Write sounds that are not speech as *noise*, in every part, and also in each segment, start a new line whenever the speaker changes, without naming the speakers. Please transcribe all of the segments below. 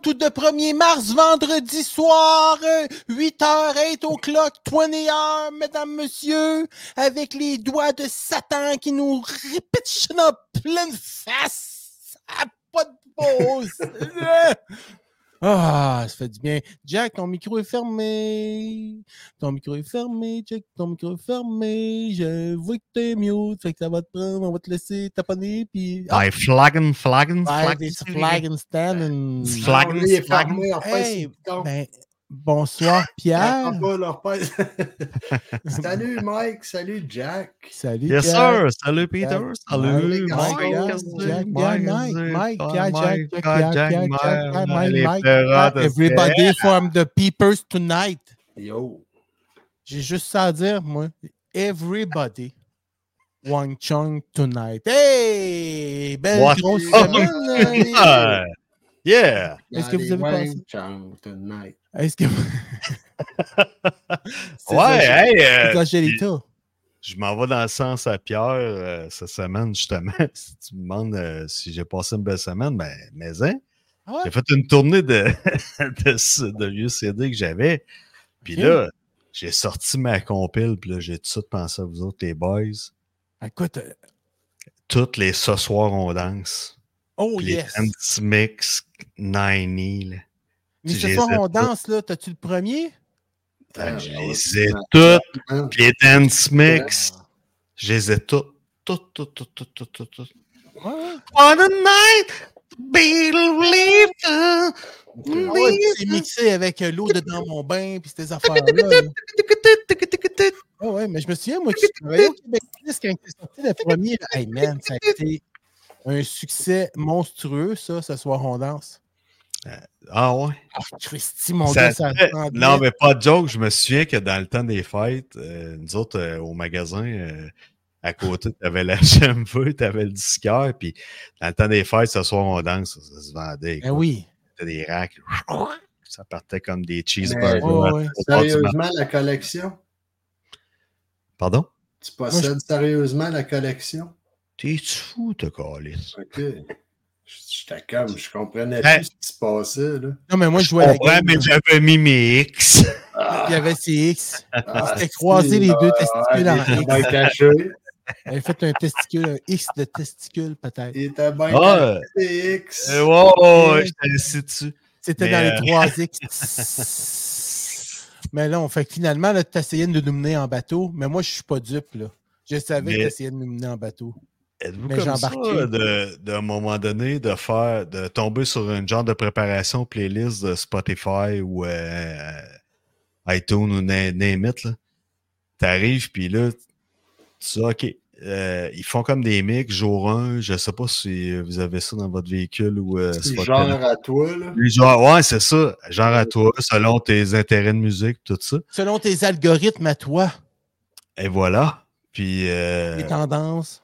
30 ou de 1er mars, vendredi soir, 8h, 8 o'clock, 20h, mesdames, messieurs, avec les doigts de Satan qui nous répètent en pleine face. à pas de pause. *laughs* Ah, ça fait du bien. Jack, ton micro est fermé. Ton micro est fermé, Jack. Ton micro est fermé. Je vois que t'es mute. Fait que ça va te prendre. On va te laisser taponner. Puis.
Ah, hey, flaggen, flaggen,
flaggen. Flaggen, stand.
Flaggen, flaggen.
Hey, ben, bonsoir, *laughs* Pierre. *laughs* *laughs*
salut, Mike. Salut, Jack.
Salut,
Yes,
Pierre.
sir. Salut, Peter. Salut,
Mike,
Mike.
Jack, Mike, Mike, Mike, Pierre, Jack, Jack,
Jack, Mike,
Jack, Mike, Mike, Everybody from the peepers tonight.
Yo.
J'ai juste ça à dire, moi. Everybody. Wang Chung tonight. Hey! Belle grosse semaine!
Ah, Yeah.
Est-ce que vous avez pensé? Est-ce que. C'est
Ouais,
ça,
hey. euh, je m'en vais dans le sens à Pierre euh, cette semaine, justement. *laughs* Si tu me demandes euh, si j'ai passé une belle semaine, ben, mais hein,
Ah ouais?
j'ai fait une tournée de, *laughs* de, de vieux CD que j'avais. Puis là, j'ai sorti ma compile, puis là, j'ai tout de suite pensé à vous autres, les boys.
Écoute, euh,
Toutes les ce soir, on danse.
oh
les
yes!
Dance Mix 90, là.
Mais
je
ce soir, on danse, là. T'as-tu le premier?
Ben, je
Ah,
les ai toutes. Les Dance Mix, je les ai toutes. Toutes, toutes, toutes, toutes, toutes, toutes. On a night, believe
Ah ouais, c'est mixé avec l'eau de dans mon bain, puis ces affaires-là. là. Ah ouais, mais je me souviens, moi, qui travaillais au Québec quand c'est sorti le premier. là. Hey man, ça a été un succès monstrueux, ça, ce soir on danse?
Ah ouais?
Ah, Christy, mon
Ça
gars, ça
non, mais pas de joke. Je me souviens que dans le temps des fêtes, euh, nous autres, euh, au magasin, euh, à côté, tu avais la *laughs* GMV, tu avais le disqueur, puis dans le temps des fêtes, ce soir, on danse, ça, ça se vendait.
Ben oui.
C'était des racks. Ça partait comme des
Mais-
cheeseburgers.
Ouais.
Sérieusement, la collection?
Pardon?
Tu possèdes sérieusement la collection?
T'es-tu fou, te calice?
OK. J'étais comme, je comprenais
Hey.
plus ce qui se passait, là.
Non, mais moi, je jouais à la
comprends,
game.
mais j'avais mis mes X.
Il y avait ses X.
Ah,
s'était croisé les deux testicules en
Il était
X.
bien caché. *laughs*
Elle avait fait un testicule, un X de testicule, peut-être.
Il était bien
Ah,
caché, X.
Euh, j'étais assis dessus.
C'était dans
euh,
les trois *laughs* X. mais là, on fait que finalement, tu essayais de nous mener en bateau, mais moi, je suis pas dupe, là. Je savais
Mais-
que tu essayais de nous mener en bateau.
Êtes-vous comme
j'ai
ça,
embarqué.
de, d'un moment donné, de faire, de tomber sur un genre de préparation playlist de Spotify ou euh, iTunes ou na- name it, là? T'arrives, puis là, tu dis, OK, euh, ils font comme des mix jour 1. Je sais pas si vous avez ça dans votre véhicule ou euh,
genre à toi, là.
Genre, ouais, c'est ça. Genre à toi, selon tes intérêts de musique, tout ça.
Selon tes algorithmes à toi,
Et voilà. Puis, euh,
les tendances.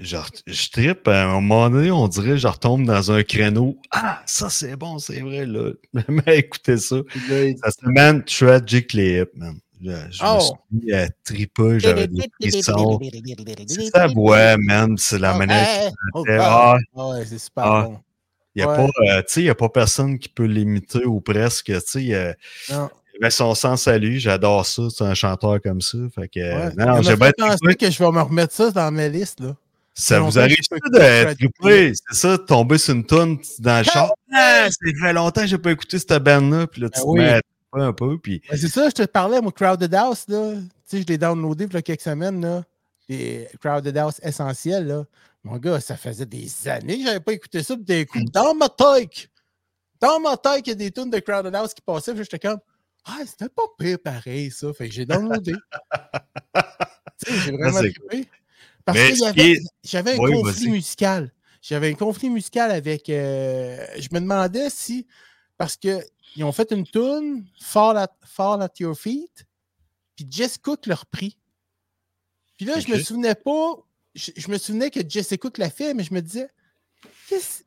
Je, je trippe. À un moment donné, on dirait que je retombe dans un créneau. Ah, ça c'est bon, c'est vrai, là. *laughs* Mais écoutez ça. Ça se man Tragically Hip, man. Je, je me
Oh.
suis mis à triper, j'avais des frissons. C'est sa voix, man. C'est la
Oh,
manière.
hey, oh, ah,
Ah,
ouais, c'est super
Ah.
bon.
il n'y a,
Ouais.
pas, euh, a pas personne qui peut l'imiter ou presque. Il
Non.
avait son sens à lui. J'adore ça. C'est un chanteur comme ça. Fait que,
Ouais.
non, j'ai
m'a
bien
que je vais me remettre ça dans mes listes, là.
Ça vous arrive de triper, c'est ça, de tomber sur une tonne dans le char? Ah, ça fait longtemps que j'ai pas écouté cette band-là, puis là, tu
Ben
te
oui.
mets à un peu, puis
Ben, c'est ça, je te parlais, moi, Crowded House, là. Tu sais, je l'ai downloadé il y a quelques semaines, là. Des Crowded House essentiels, là. Mon gars, ça faisait des années que j'avais pas écouté ça, puis d'un coup, dans ma tête, dans ma tête, il y a des tunes de Crowded House qui passaient, puis j'étais comme, ah, c'était pas pire pareil, ça. Fait que j'ai downloadé. *laughs* tu sais, j'ai vraiment
c'est
trippé. Parce
est-
j'avais un
Oui,
conflit musical. J'avais un conflit musical avec. euh, je me demandais si. Parce qu'ils ont fait une tune, Fall at, Fall at Your Feet, puis Jess Cook l'a repris. Puis là, je me souvenais pas. Je, je me souvenais que Jess Cook l'a fait, mais je me disais. Qu'est-ce-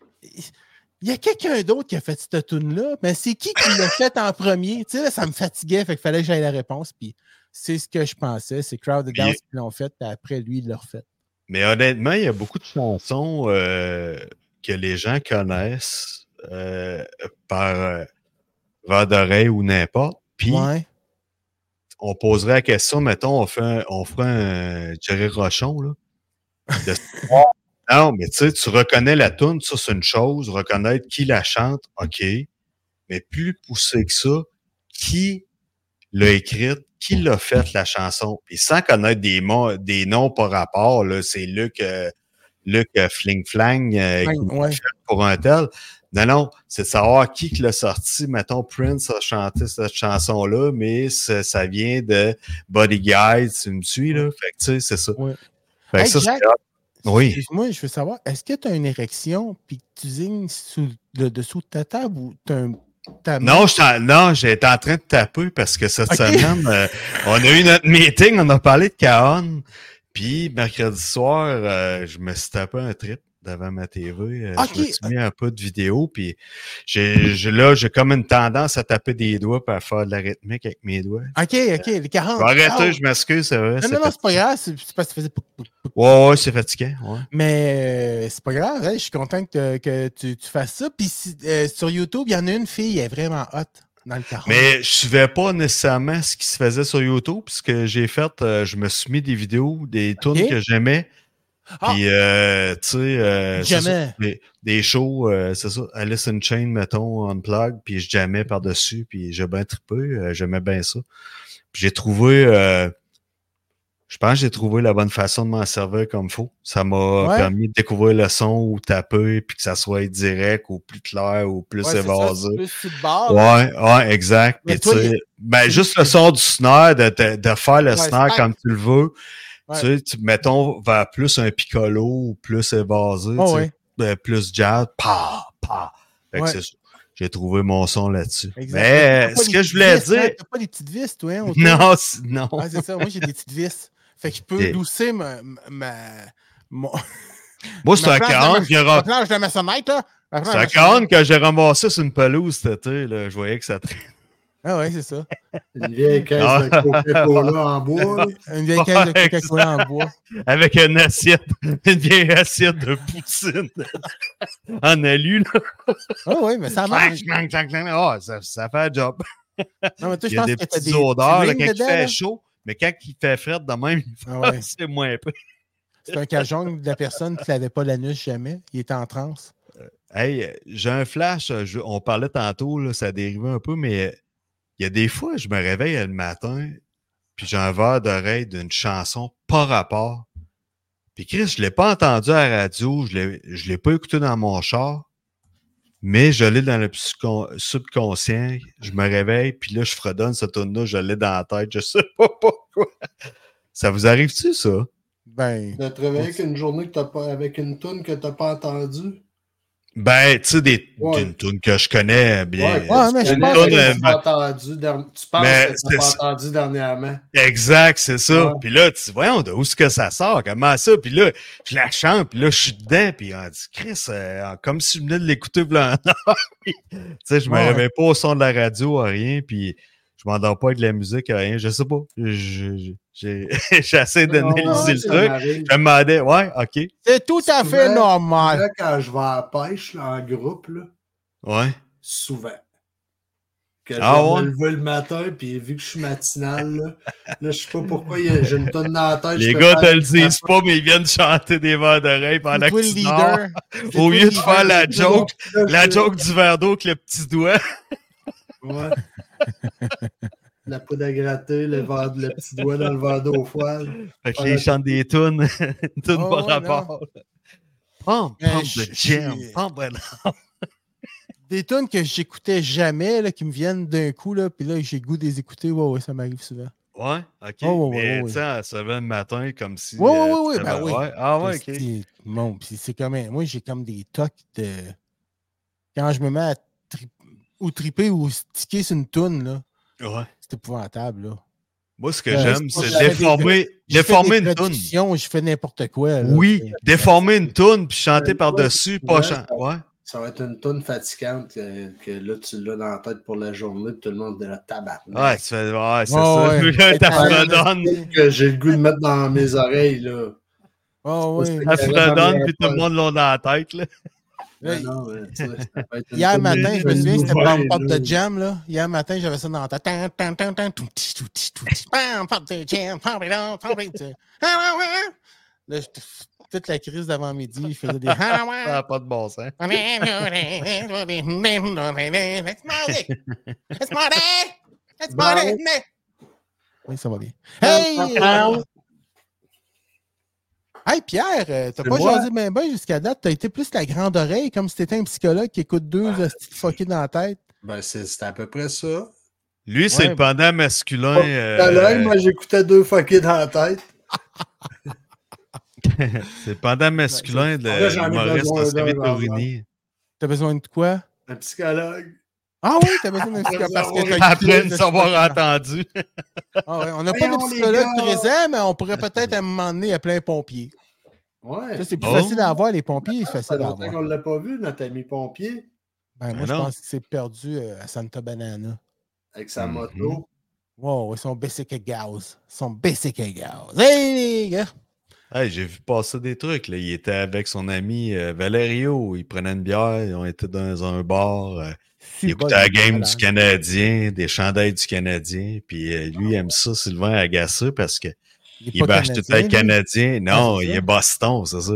Il y a quelqu'un d'autre qui a fait cette tune-là, mais c'est qui qui l'a fait en premier? Tu sais, là, ça me fatiguait, fait qu'il fallait que j'aille la réponse. Puis c'est ce que je pensais. C'est Crowded House qui l'ont fait, puis après, lui, il l'a refait.
Mais honnêtement, il y a beaucoup de chansons euh, que les gens connaissent euh, par euh, vent d'oreille ou n'importe. Puis,
Ouais.
on poserait la question, mettons, on, fait un, on ferait un Jerry Rochon, là. de- *laughs* non, mais tu sais, tu reconnais la tune, ça, c'est une chose. Reconnaître qui la chante, OK. Mais plus poussé que ça, qui l'a écrite, qui l'a fait, la chanson. Puis sans connaître des, mots, des noms par rapport, c'est Luc, euh, Luc euh, Fling Flang euh, qui
Ouais.
pour un tel. Non, non, c'est de savoir qui qui l'a sorti. Mettons, Prince a chanté cette chanson-là, mais ça, ça vient de Body Guide, tu me suis, là? Fait que, tu sais, c'est ça.
Ouais.
Fait que
Hey,
ça,
Jack,
c'est... Oui.
Excuse-moi, je veux savoir, est-ce que tu as une érection puis que tu zignes sous le dessous de ta table ou tu as un.
Non, non, j'étais en train de taper parce que cette semaine, euh, on a eu notre meeting, on a parlé de Kaon. Puis, mercredi soir, euh, je me suis tapé un trip devant ma TV. euh,
Ok.
Je me suis mis un peu de vidéo. Puis, j'ai, là, j'ai comme une tendance à taper des doigts et à faire de la rythmique avec mes doigts.
Ok, ok, les 40.
Je vais arrêter,
Ah,
je m'excuse, c'est vrai.
Non, non, non, c'est pas grave. C'est parce que tu faisais.
Ouais, ouais, c'est fatigant. Ouais.
Mais euh, c'est pas grave, hein, je suis content que, que tu, tu fasses ça. Puis si- euh, sur YouTube, il y en a une fille, elle est vraiment hot dans le 40.
Mais je suivais pas nécessairement ce qui se faisait sur YouTube. Ce que j'ai fait, euh, je me suis mis des vidéos, des tunes
Ok.
que j'aimais.
Ah.
Puis, euh, tu sais, euh,
Jamais.
ça, des, des shows, euh, c'est ça, Alice in Chain, mettons, Unplug, puis je jammais par-dessus, puis j'ai bien trippé, euh, j'aimais bien ça. Puis j'ai trouvé, euh, je pense que j'ai trouvé la bonne façon de m'en servir comme faut. Ça m'a
Ouais.
permis de découvrir le son ou taper, puis que ça soit direct ou plus clair ou plus
Ouais, ça,
évasé.
plus sur le bord.
Ouais, ouais, exact.
Mais
Puis,
toi,
tu sais, ben, juste le son du snare, de, de, de faire le
Ouais,
snare comme tu le veux.
Ouais.
Tu sais, tu, mettons, vers plus un piccolo ou plus évasé,
Oh,
tu sais,
ouais.
ben, plus jazz, pa, pa. Fait que c'est. J'ai trouvé mon son là-dessus. Mais ce que je voulais
vis, hein?
dire.
T'as pas des petites vis, toi, hein? *laughs*
Non, c'est- non.
Ah, c'est ça. Moi, j'ai des petites vis. Fait que je peux lousser ma. ma mon- *laughs*
Moi, c'est
ma
un
planche de
40
ma-
qui
ma
aura.
planche de maçonnette, là. Ma planche
C'est un
maçonnette.
40 que j'ai ramassé sur une pelouse cet été. Là. Je voyais que ça traînait.
Ah, ouais, c'est ça.
Une vieille caisse
Ah.
de Coca-Cola en bois. *laughs*
Une vieille caisse de Coca-Cola en bois.
Avec une assiette, *laughs* une vieille assiette de poutine *laughs* en alu. Là.
Ah, ouais, mais ça marche.
Clang, clang, clang, clang. Ah, ça, ça fait un job.
Non, mais toi,
Il
je
y a
pense
des
que
petites
des.
odeurs là, quand il fait
là.
chaud, mais quand il fait frais de même,
Ah ouais.
c'est moins peu.
C'est un cajong de la personne qui n'avait pas l'anus jamais. Il était en transe.
Hey, j'ai un flash. je- on parlait tantôt, là, ça dérivait un peu, mais il y a des fois, je me réveille le matin, puis j'ai un verre d'oreille d'une chanson pas rapport. Puis Chris, je l'ai pas entendu à la radio, je l'ai, je l'ai pas écouté dans mon char, mais je l'ai dans le subconscient. Je me réveille, puis là, je fredonne ce tune-là, je l'ai dans la tête, je sais pas *laughs* pourquoi. Ça vous arrive-tu, ça?
Ben.
De te réveiller avec une journée que t'as pas, avec une toune que t'as pas entendue?
Ben, tu sais, des,
Ouais.
tune que je connais bien.
Ouais, mais je
Tu
pense que-
pas entendu der- Tu penses
Mais
que t'as pas entendu dernièrement.
Exact, c'est ça.
Ouais.
Puis là, tu dis, voyons, d'où est-ce que ça sort? Comment ça? Puis là, je la chante, puis là, je suis dedans, puis on dit, Chris, euh, comme si je venais de l'écouter blanc. *laughs* tu sais, je me
Ouais.
réveille pas au son de la radio, à rien, puis je m'endors pas avec de la musique, rien. Je sais pas. Je- je- J'ai *laughs* essayé d'analyser le truc. Je me demandais, ouais, OK.
C'est tout à fait normal.
Là, quand je vais à la pêche là, en groupe, là,
Ouais.
souvent. Que
Ah
je vais
ouais?
me lever le matin, puis vu que je suis matinal, là, là je sais pas pourquoi il y a- j'ai une tonne dans la tête.
Les
je
gars te le disent pas, mais ils viennent chanter des verres d'oreille pendant que tu dors. Au lieu de faire la joke, la
je-
joke du verre d'eau avec le petit doigt.
Ouais. La poudre à gratter, le, verre- le petit doigt dans le verre d'eau froide.
Fait que
Ouais.
les chante des tunes, *laughs* une tune
Oh,
par
ouais,
rapport.
Mais
pump
je-
the jam, it.
Des tunes que j'écoutais jamais, là, qui me viennent d'un coup, là, puis là, j'ai le goût de les écouter. Ouais, ouais, ça m'arrive souvent.
Ouais, ok.
Oh, ouais,
mais
ouais, ouais.
tu sais, à 7 le matin, comme si.
Ouais, ouais,
euh,
ouais, ouais, ben oui.
Ah ouais, ok.
C'est- Bon, puis c'est comme un- Moi, j'ai comme des tocs de. Quand je me mets à ou triper ou sticker sur une toune, là,
Ouais.
c'est épouvantable, là.
Moi, ce que
Euh,
j'aime,
c'est
déformer, déformer une toune.
Je fais n'importe quoi. là.
Oui, déformer une toune puis chanter par-dessus, pas chanter. Ouais.
Ça va être une tonne fatigante que, que là, tu l'as dans la tête pour la journée, puis tout le monde est là, tabac.
Ouais, tu fais. Ouais, c'est
Ouais,
ça.
ouais. *laughs*
T'as
que j'ai le goût de mettre dans mes oreilles, là.
Oh, oui.
Puis tout le monde l'a dans la tête. Là.
Ouais, non, sais, ça une
Hier matin, je me souviens, c'était Up
là.
de Jam, là. Hier matin, j'avais ça dans la tête. Up de Jam, it on, it. Ah, ouais, ouais. Là, toute la crise d'avant-midi, je faisais des. Ah, ouais.
Ça n'a pas de bon sens. *laughs*
Let's party! Let's party! Let's party! Oui, ça va bien. Hey! Hey, Pierre, euh, t'as pas
moi?
jasé ben ben jusqu'à date. T'as été plus la grande oreille, comme si t'étais un psychologue qui écoute deux fuckés dans la tête.
Ben, c'est à peu près ça.
Lui, c'est
Ouais,
le pendant masculin. Euh,
moi, j'écoutais deux fuckés dans la tête. *laughs*
c'est le pendant masculin de
ai
l'humoriste
d'un,
Tourigny.
T'as besoin de quoi?
Un psychologue.
Ah oui, t'as besoin d'un *laughs* psychologue parce que t'as
Après nous
de
avoir
fuckés dans-
entendu.
Ah ouais, on n'a pas de psychologue présent, mais on pourrait peut-être à un moment donné appeler un pompier.
Ouais.
Ça, c'est plus
Oh.
facile à avoir, les pompiers, c'est
Ça
facile
fait
à avoir.
qu'on ne l'a pas vu, notre ami pompier,
Ben, moi, je pense que c'est perdu euh, à Santa Banana.
avec sa
Mhm.
moto.
Wow, ils sont basic à gaz. Ils sont basic à gaz. Hey, les gars!
Hey, J'ai vu passer des trucs. Là. Il était avec son ami euh, Valerio. Ils prenaient une bière. Ils ont été dans un bar. euh, il écoutait la game du Canadien, des chandails du Canadien. Puis euh, lui, il aime ça, Sylvain, agacé parce que il bâche tout le temps Canadien. Non,
c'est
il est Boston, c'est ça.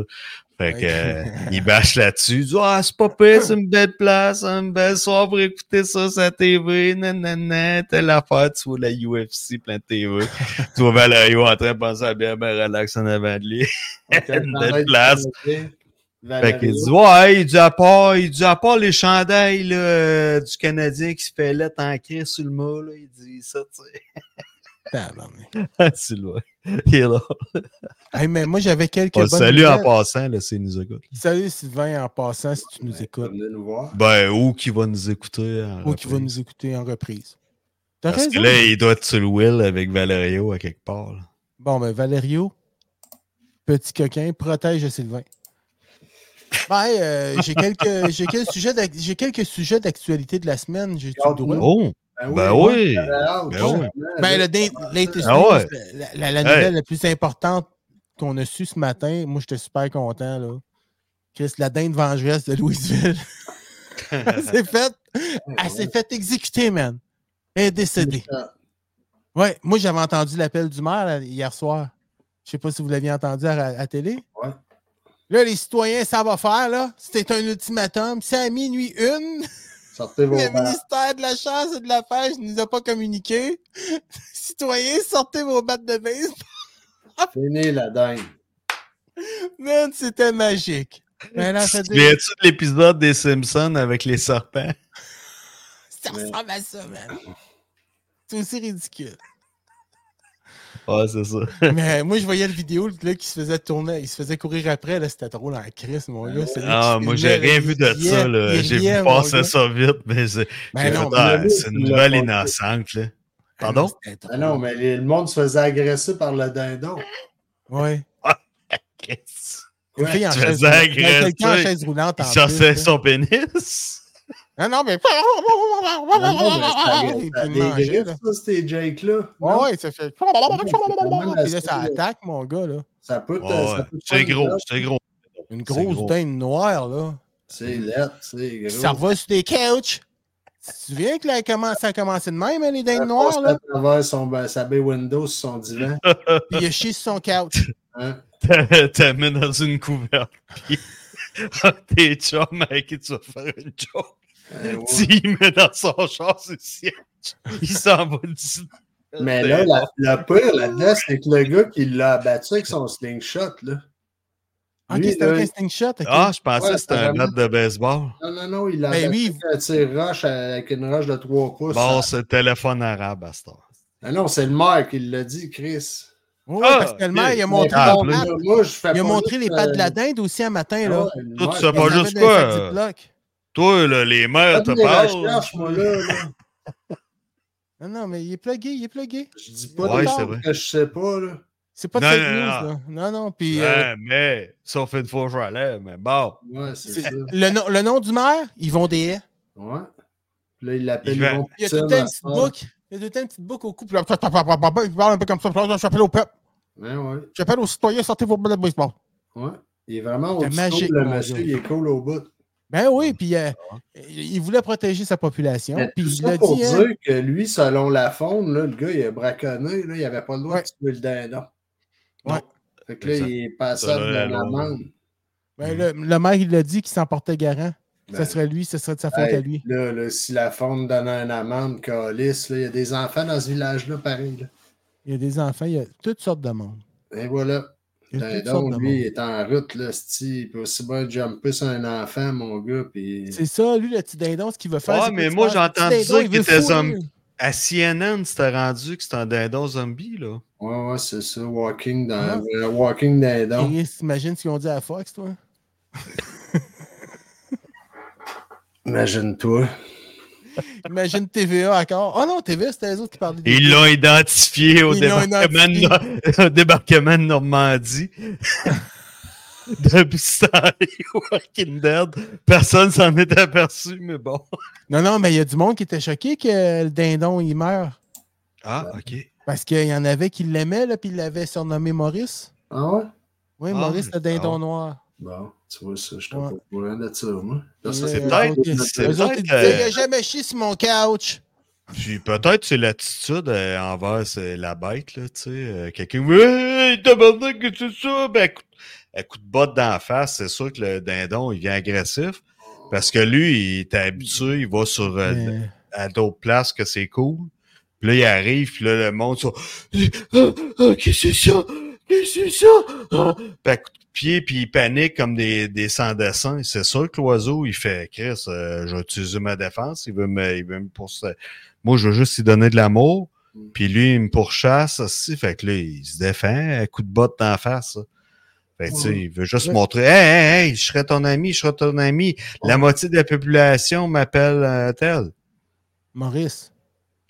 Fait que, euh, *laughs* il bâche là-dessus. Il dit Ah, c'est pas pire, c'est une belle place, une belle soirée pour écouter ça sur la TV. Nanana, telle affaire, tu vois la UFC, plein de TV. *laughs* tu vois Valerio en train de penser à bien, bien relax en avant de lui. *laughs* Une belle place. Fait qu'il dit, ouais, il dit à part, il dit à part les chandails là, du Canadien qui se fait lettre en sur le mât, là, il dit ça, tu sais. c'est loin. *laughs* Il est là.
Hey, mais moi, j'avais quelques
salue en passant, là, s'il nous écoute.
Salut Sylvain, en passant, si tu nous écoutes.
Venez nous voir.
Ben, ou qui va nous écouter. en
Ou qui va
reprise.
nous écouter en reprise. T'as
Parce
raison.
que là, il doit être sur le Will avec Valerio à quelque part. là.
Bon, ben, Valerio, petit coquin, protège Sylvain. Ben, euh, j'ai quelques, j'ai quelques sujets d'ac- j'ai quelques sujets d'actualité de la semaine. J'ai tout le droit?
Oh! Ben oui!
hâte,
Ben oui.
Ben,
Ah
la, la- la nouvelle la plus importante qu'on a su ce matin, moi, j'étais super content, là. Chris, la dinde vengeresse de Louisville. *laughs* elle s'est faite, elle s'est fait exécuter, man. Elle est décédée. Ouais, moi, j'avais entendu l'appel du maire là, hier soir. Je sais pas si vous l'aviez entendu à la télé.
Ouais.
Là, les citoyens, ça va faire, là. C'était un ultimatum. C'est à minuit une.
Sortez vos
Le ministère de la Chasse et de la Pêche ne nous a pas communiqué. *laughs* Citoyens, sortez vos battes de baseball.
Fini la dingue.
Man, c'était magique. Mais là, ça,
Tu souviens-tu de l'épisode des Simpsons avec les serpents?
ça ressemble à ça, man. C'est aussi ridicule.
Ouais, c'est ça. *laughs*
Mais moi, je voyais le vidéo le gars qui se faisait tourner, il se faisait courir après. là, C'était drôle en crise, mon gars.
Ah, moi, j'ai rien
là,
vu de ça, là. J'ai vu passer ça vite, mais c'est
Ben
ah, une nouvelle innocente, là.
Ah,
Pardon?
Ah non, mais les- le monde se faisait agresser par le dindon.
Ouais. *laughs*
Qu'est-ce tu faisais
roulante.
agresser.
Ben, Quelqu'un en chaise roulante en
Il sortait
là.
son pénis?
Non, non, mais. Ah,
ça, c'était Jake-là.
Ouais, ça fait. Puis là, ça attaque, mon gars, là.
Ça peut
c'est gros,
une
c'est gros.
Une grosse
gros.
dinde noire, là.
C'est lettre, c'est gros.
Ça va sur des couches. Tu te souviens que là, ça a commencé de même, hein, les
Ça
dindes noires, là?
à travers son, ben, sa baie window sur son divan.
Puis il a chié sur son couch.
Hein?
T'as- mis dans une couverte. Puis tes chums avec qui tu vas faire une joke.
Euh, ouais.
Mets dans son char sur le siège. Il s'en va du.
Mais là, la, le pire là-dedans, c'est que le gars qui l'a abattu avec son slingshot, là.
Ok,
Lui,
c'était un
là,
casting shot. ok.
Ah, je pensais
Ouais,
que c'était un bat de baseball.
Non, non, non, il l'a
Ben,
abattu
lui,
avec roche avec une roche de 3 pouces.
Bon,
Ça-
c'est le téléphone arabe à ce temps.
Ah non, c'est le maire qui l'a dit, Chris.
Ouais,
Ah,
parce que le maire, il a montré,
Ah,
moi,
il a montré les pattes de la
euh,
dinde aussi un matin,
ah
là.
sais
Il
pas juste quoi? Toi, là, les
Fais
mères te parlent. *laughs*
Non, non, mais il est plugué, il est plugué.
Je dis pas
Ouais, vrai.
que je sais pas, là.
C'est pas de
Non,
fake
non,
news,
non.
là. Non, non, puis... euh,
Ouais, mais sauf une fois, je allais, mais bon.
Ouais, c'est
c'est-
ça.
le, nom, le nom du maire, Yvon Des
Ouais. Puis là, il l'appelle
Il va-
Yvon
Il y a tout le temps une petite boucle. Il y a tout le temps une petite boucle au cou. Puis là, il parle un peu comme ça. J'appelle au peuple.
Ouais, ouais.
J'appelle aux citoyens, sortez vos balles de baseball.
Ouais. Il est vraiment
C'est
au
magique,
le
mon
monsieur, il est cool au bout.
Ben oui, puis euh, il voulait protéger sa population. Puis
tout
il l'a
pour
dit, hein,
dire que lui, selon la faune, là, le gars, il a braconné, là, il n'avait pas le droit
Ouais.
de tuer le dindon.
Ouais.
Fait que là,
Ça-
il est passable de
là,
la
là,
amende.
ben, le, le maire, il l'a dit qu'il s'en portait garant.
Ben,
ce serait lui, ce serait de sa faute
hey,
à lui.
Là, là, si la faune donne un amende, calice, là, il y a des enfants dans ce village-là, pareil. là.
Il y a des enfants, il y a toutes sortes de monde.
Et voilà.
De
lui, il est en route, là, il peut aussi bien jumper sur un enfant, mon gars, puis...
C'est ça, lui, le petit dindon, ce qu'il veut faire. Que
mais moi, j'ai entendu dire
il
qu'il était zombie. À CNN, c'était rendu que c'était un dindon zombie, là.
Ouais, ouais, c'est ça, Walking, dans,
Ah.
euh, walking Dindon.
Chris, T'imagines ce qu'ils ont dit à Fox, toi?
Imagine-toi. *laughs*
Imagine TVA encore. Oh non, TVA, c'était les autres qui parlaient.
Ils l'ont identifié au
Ils
débarquement, de, *laughs* débarquement de Normandie. *laughs* Depuis temps Walking Dead, personne s'en est aperçu, mais bon.
Non, non, mais il y a du monde qui était choqué que le dindon, il meurt.
Ah, ok.
Parce qu'il y en avait qui l'aimaient, là, puis il l'avait surnommé Maurice.
Ah ouais?
Oui,
Ah,
Maurice, le dindon
ah.
noir.
Bon, tu vois ça, je suis
Ouais.
pas au de ça, moi. Là,
Et,
ça,
euh,
c'est peut-être- euh,
il a jamais chié sur mon couch.
Puis peut-être c'est l'attitude euh, envers euh, la bête, là, tu sais. euh, Quelqu'un, hey, tabarnak, que c'est ça? Ben, coup, un coup de botte d'en face, c'est sûr que le dindon, il vient agressif. Parce que lui, il est habitué, il va sur euh,
Mais-
à d'autres places que c'est cool. Puis là, il arrive, puis là, le monde, ça, ah, ah, qu'est-ce que c'est ça? Qu'est-ce que c'est ça? Ah. Puis à coup de pied, puis il panique comme des, des sans-dessins. C'est sûr que l'oiseau, il fait, Chris, euh, je vais utiliser ma défense, il veut me, il veut me. Moi, je veux juste lui donner de l'amour. Puis lui, il me pourchasse aussi. Fait que là, il se défend, un coup de botte d'en face. ça. Fait que, tu sais,
Ouais.
il veut juste
Ouais.
montrer, hey, hey, hey, je serai ton ami, je serai ton ami. La moitié de la population m'appelle euh, tel.
Maurice.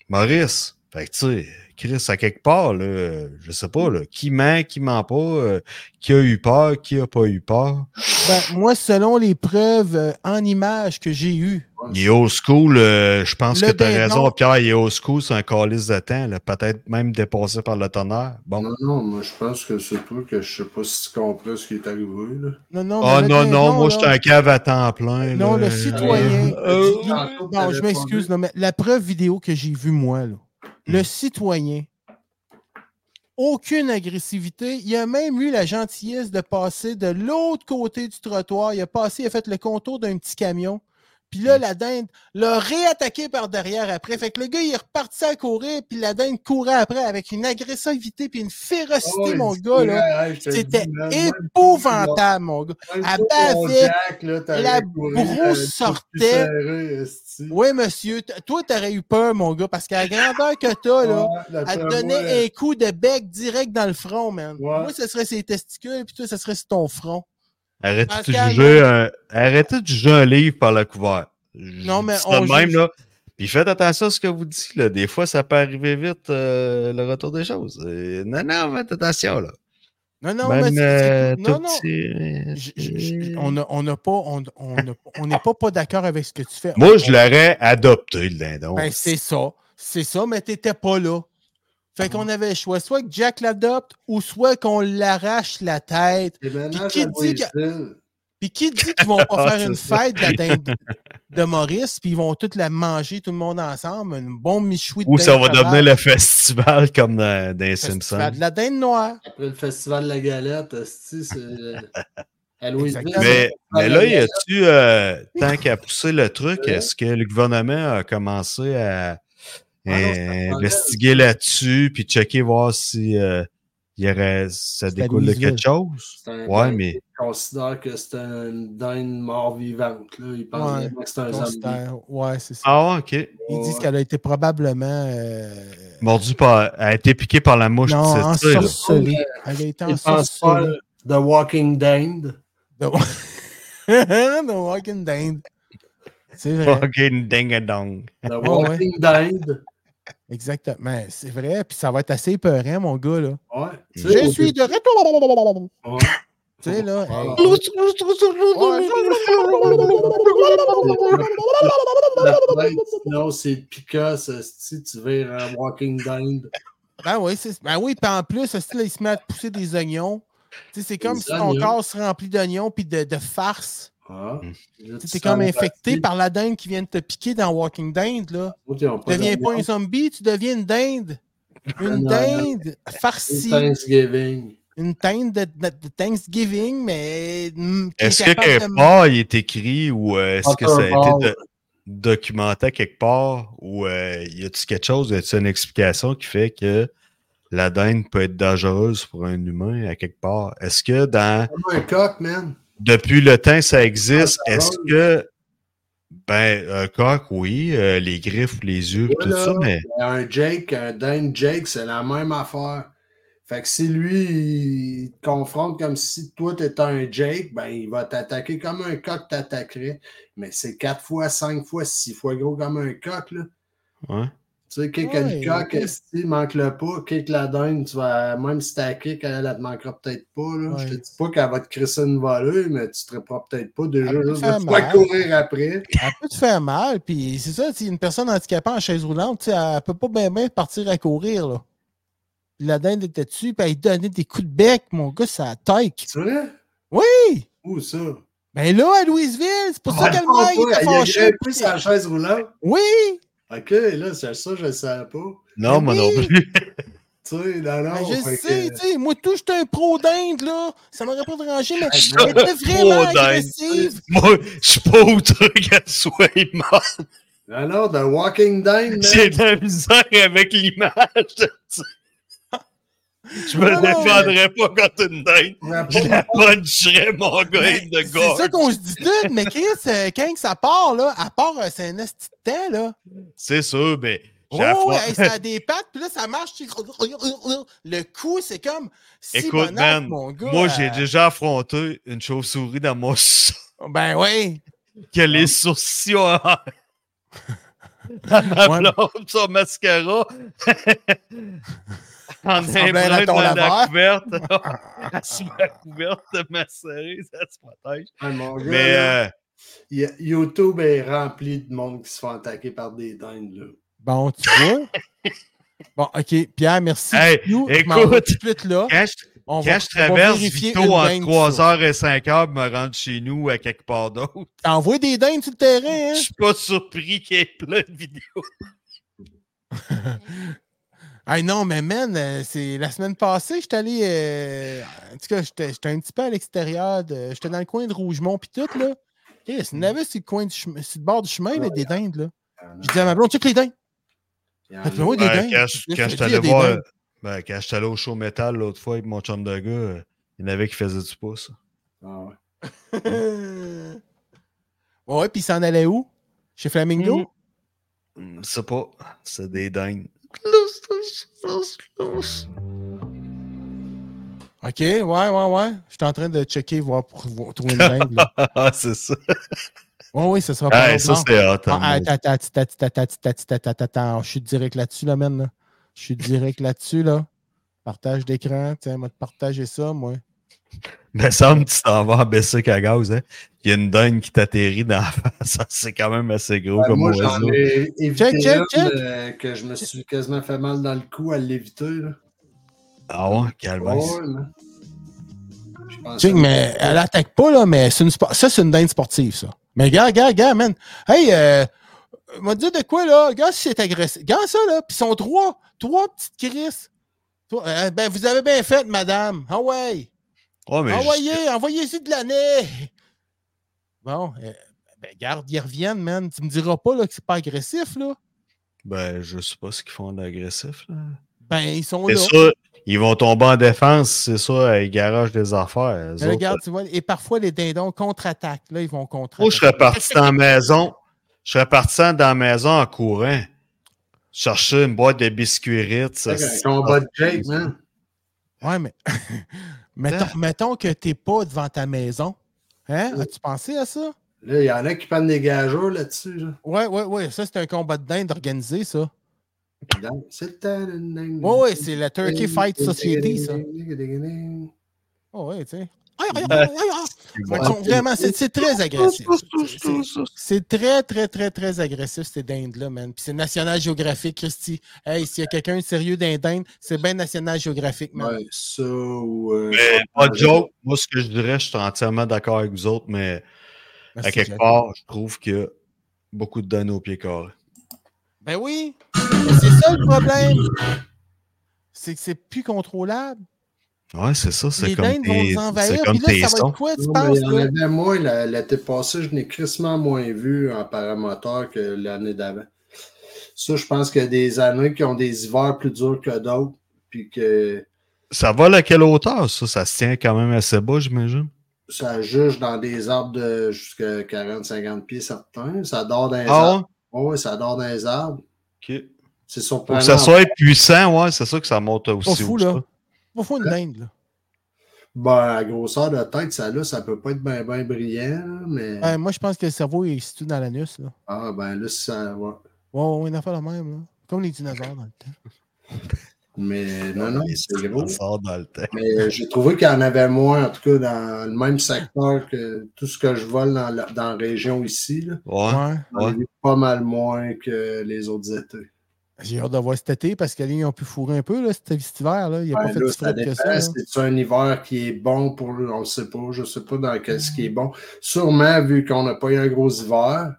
Maurice. Fait que, tu sais, Chris, à quelque part, là, je sais pas, là, qui ment, qui ment pas, euh, qui a eu peur, qui a pas eu peur.
Ben, moi, selon les preuves euh, en images que j'ai eues,
Il est old school, euh, je pense
Le
que tu as raison, Pierre, il est old school, c'est un calice de temps, peut-être même dépassé par le tonnerre. Bon.
Non, non, moi, je pense que c'est toi que je sais pas si tu comprends ce qui est arrivé, là.
non, non,
Ah non, non, moi,
là,
j'étais un cave à temps plein.
Non,
là.
le citoyen.
Euh,
t'avais
je m'excuse, mais la preuve vidéo que j'ai vue, moi, là, le citoyen, aucune agressivité. Il a même eu la gentillesse de passer de l'autre côté du trottoir. Il a passé, il a fait le contour d'un petit camion. Puis là, la dinde l'a réattaqué par derrière après. Fait que le gars, il est reparti à courir, puis la dinde courait après avec une agressivité puis une férocité,
ouais,
mon gars, là. C'était épouvantable, mon gars. À
t'aurais
la
tout
sortait. Oui, monsieur. Toi, t'aurais eu peur, mon gars, parce qu'à la grandeur que t'as, là,
Ouais,
elle te donnait
moi,
un coup de bec direct dans le front, man.
Ouais.
Moi, ce serait ses testicules, puis toi, ce serait sur ton front.
Arrêtez de juger un... Arrêtez de juger un livre par le couvert?
Non, mais on
de même,
juge-
là. Puis faites attention à ce que vous dites, là. Des fois, ça peut arriver vite, euh, le retour des choses. Euh, non, non, faites attention, là.
Non, non, mais
Même, euh,
non, non.
petit-
Je- je- je- on n'a on n'a pas, on, pas, pas d'accord avec ce que tu fais.
Moi, je l'aurais adopté, le dindon.
Ben, c'est ça. C'est ça, mais t'étais pas là. Fait qu'on avait le choix, soit que Jack l'adopte ou soit qu'on l'arrache la tête.
Ménages
qui dit que-. Puis qui dit qu'ils vont *laughs* pas
Ah,
faire
c'est
une
ça.
fête de la dinde de Maurice, puis ils vont toutes la manger, tout le monde ensemble, une bombe michoui de
Ou ça va devenir le festival comme dans, dans Simpsons.
de la dinde noire.
Après le festival de la galette, c'est euh.
Mais,
Ah,
mais là, y a-tu, euh, *laughs* tant qu'à pousser le truc,
Ouais.
est-ce que le gouvernement a commencé à
Ah
investiguer là-dessus, puis checker, voir si euh, y aurait, ça découle de quelque chose?
Un
Ouais, mais
qui considère que c'est une dinde mort-vivante. là. Il pense
Ouais,
que c'est un zombie.
Ouais, c'est ça.
Ah, ok.
Ils disent qu'elle a été probablement. euh,
Mordu par, a été piqué par la mouche.
non, ensorcelée. Elle a été
Il
ensorcelée.
The Walking Dinde.
The The Walking Dinde. C'est vrai.
Fucking ding-a-dong.
The. Walking Dinde.
Exactement. C'est vrai. Puis ça va être assez épeurant, mon gars. Là.
Ouais.
Je suis de retour.
Ouais.
Tu sais, là.
Sinon, c'est Picasso, si tu vires un Walking Dinde.
Ben oui, c'est- ben oui, puis en plus, ce style, il se met à pousser des oignons. Tu sais, c'est comme
Des
si ton corps se remplit d'oignons puis de, de farce.
Ah.
Mm.
Là,
Tu
tu
es
sens
comme infecté
partie.
par la dinde qui vient de te piquer dans Walking Dinde. Là.
Ils ont
Tu deviens pas un zombie, tu deviens une dinde. Une
non, non.
dinde farcie.
Thanksgiving.
Une dinde de, de- de Thanksgiving, mais. mm, est
Est-ce que quelque
de-
part il est écrit ou euh, est-ce que ça a été do- documenté quelque part ou euh, y a-t-il quelque chose, y a-t-il une explication qui fait que la dinde peut être dangereuse pour un humain à quelque part? Est-ce que dans
Comme un coq, man.
Depuis le temps ça existe,
Ah,
est-ce
drôle.
que ben un coq, oui, euh, les griffes, les yeux, tout ça, mais
Un Jake, un Dane Jake, c'est la même affaire. Fait que si lui, il te confronte comme si toi, t'étais un Jake, ben, il va t'attaquer comme un coq t'attaquerait. Mais c'est quatre fois, cinq fois, six fois gros comme un coq, là.
ouais.
Tu sais, kick
Ouais,
le
ouais.
si manque-le pas, kick la dinde, tu vas, même si t'as kick, elle, elle te manquera peut-être pas, là. Je te dis pas qu'elle va te crisser une volée, mais tu te reprends peut-être pas déjà,
Elle peut
juste de
mal.
courir après.
Elle peut te faire mal, puis c'est ça, si une personne handicapée en chaise roulante, tu sais, elle peut pas bien bien partir à courir, là. Puis la dinde était dessus, puis elle donnait des coups de bec, mon gars, ça taille.
C'est vrai?
Oui!
Où ça?
Ben là, à Louisville, c'est pour ça
Ah,
qu'elle m'a
pas,
était
il a
fâché.
grimpé sa chaise roulante.
Oui!
Ok, là, c'est ça, je ne savais pas.
Non,
Mais
moi non plus. *laughs*
Tu sais, non, non.
Ben, je sais,
que-
tu sais, moi, tout, j'étais un pro d'Inde, là. Ça m'aurait pas dérangé, mais
Je
était vraiment
pro d'Inde.
agressive.
Moi, je suis pas outre qu'elle soit morte.
Non, The Walking Dead,
J'ai de la misère avec l'image de ça. Je me
Non, non,
défendrais pas contre une dinde. Je la puncherais, mon gars,
Ben,
de
C'est
gars.
ça qu'on se dit tout, mais Chris, euh, quand que ça part, là, à part, euh, c'est un esti de temps, là.
C'est sûr, mais j'ai
Oh, hey, ça a *laughs* des pattes, puis là, ça marche. Le coup, c'est comme. Si
Écoute, man,
mon gars,
moi, j'ai
euh,
déjà affronté une chauve-souris dans mon
Ben oui.
que les sourcils ont... Dans ma
Ouais.
blonde, son mascara. *laughs* en
ressemblait à la
dans couverte. Sous *laughs* la couverte de macéré, ça se protège.
Mon gars,
Mais euh,
YouTube est rempli de monde qui se font attaquer par des dindes, là.
Bon, tu vois. *laughs* Bon, OK. Pierre, merci.
Hey,
Nous,
écoute,
tout de suite là.
quand je,
On
quand
va,
je traverse
vérifier
Vito
une
entre
dinde
3h
sur-
et 5h pour me rendre chez nous à quelque part d'autre,
T'envoies des dindes sur le terrain, hein?
je suis pas surpris qu'il y ait plein de vidéos. *laughs*
Ah non, mais man, euh, c'est la semaine passée, j'étais allé. euh, en tout cas, j'étais j'étais un petit peu à l'extérieur. de- J'étais dans le coin de Rougemont, puis tout, là. Chris, il y avait sur le, coin du chemin, sur le bord du chemin, là, des dindes, là. Je disais à ma blonde, check les dindes.
Il y en a-
Faites-moi des
Ben,
dindes.
quand je,
je
allé voir,
dindes.
ben, quand je suis allé au show métal l'autre fois avec mon chum de gars, euh, il y en avait qui faisaient du pouce.
Ah ouais. *laughs*
ouais, puis il s'en allait où? Chez Flamingo?
Hmm, Je sais pas, c'est des
OK, ouais, ouais, ouais. Je suis en train de checker, voir pour, trouver une règle.
Ah, c'est ça.
Oui, oui, ce sera pas.
Hey, ça.
Attends, Je suis direct là-dessus, là, man. Là. Je suis direct là-dessus, là. Partage d'écran. Tiens, moi, partager ça, moi. *laughs*
Mais semble que tu t'en vas en baisser à gaz, hein. Il y a une dingue qui t'atterrit dans la face. *laughs* C'est quand même assez gros
Ouais,
comme
moi, j'en
oiseau.
ai évité
Check, check,
une,
check.
euh, que je me suis quasiment fait mal dans le cou à l'éviter. là.
Ah ouais, calme.
Pense
Tu sais, mais elle attaque pas, là, mais une ça, c'est une dinde sportive, ça. Mais gars, gars, gars, man. Hey, euh, m'a dit de quoi, là? Gars, si c'est agressif. Gars, ça, là. Puis ils sont trois. Trois petites crises. Euh, ben, vous avez bien fait, madame. Ah ouais.
Ouais, mais
Envoyez, envoyez-y de l'année. Bon, euh, ben, garde, ils reviennent, man. Tu me diras pas, là, que c'est pas agressif, là.
Ben, je sais pas ce qu'ils font d'agressif, là.
Ben, ils sont
C'est
là.
ça, ils vont tomber en défense, c'est ça, ils garagent des affaires. autres.
regarde, tu vois, et parfois, les dindons contre-attaquent. Là, ils vont contre-attaquer.
Moi, je serais parti dans la maison. Je serais parti dans la maison en courant. Chercher une boîte de biscuits Ritz.
C'est un combat de Jake, man.
Ouais, mais *laughs* mettons, mettons que tu n'es pas devant ta maison. Hein? As-tu pensé à ça?
Là, il y en a qui prennent des gageurs là-dessus. Là.
Ouais, ouais, ouais. Ça, c'est un combat de dinde organisé, ça.
C'est le
Ouais, ouais, c'est la Turkey Fight Society, ça. Oh, ouais, tu sais. Vraiment, c'est très agressif. C'est- très, très, très, très agressif, ces dindes-là, man. Puis c'est National Geographic, Christy. Hey, s'il y a quelqu'un de sérieux d'un dinde, c'est bien National Geographic, man.
Ouais, ça ou. euh,
Mais pas de joke. Moi, ce que je dirais, je suis entièrement d'accord avec vous autres, mais
Merci,
à quelque part, je trouve qu'il y a beaucoup de données au pied carré.
Ben oui. C'est ça le problème. C'est que c'est plus contrôlable.
Ouais, c'est ça. C'est comme
dindes vont envahir.
comme
Puis là,
tes
ça va
sons.
être quoi, tu
Non, mais
penses?
il y en avait moins la- l'été passé, je n'ai crissement moins vu en paramoteur que l'année d'avant. Ça, je pense qu'il y a des années qui ont des hivers plus durs que d'autres. Puis que
Ça va à quelle hauteur, ça? Ça se tient quand même assez bas, j'imagine.
ça juge dans des arbres de jusqu'à 40-50 pieds certains. Ça dort dans les
Ah
arbres. Ouais, ça dort dans les arbres.
OK.
C'est
Pour que ça soit puissant, ouais, c'est ça que ça monte
Pas
aussi
fou,
haut.
là. Pas fou une dinde, là.
Ben, à grosseur de tête, ça là, ça peut pas être bien ben brillant, mais.
Ouais, moi, je pense que le cerveau est situé dans l'anus, là.
Ah, ben là, ça va.
Ouais, ouais, une affaire la même, là. Comme les dinosaures dans le temps.
Mais non, non, c'est gros.
Dans le temps.
Mais euh, j'ai trouvé qu'il y en avait moins, en tout cas, dans le même secteur que tout ce que je vole dans la, dans la région ici. Là.
Ouais.
Ouais.
Ouais.
pas mal moins que les autres étés.
J'ai hâte de voir cet été parce que là, ils ont pu fourrer un peu, là, cet cet hiver, là. Il n'a
Ouais,
pas fait
ça
frais que ça.
C'est un hiver qui est bon pour le. On ne sait pas. Je ne sais pas dans quel ce qui est bon. Sûrement, vu qu'on n'a pas eu un gros hiver,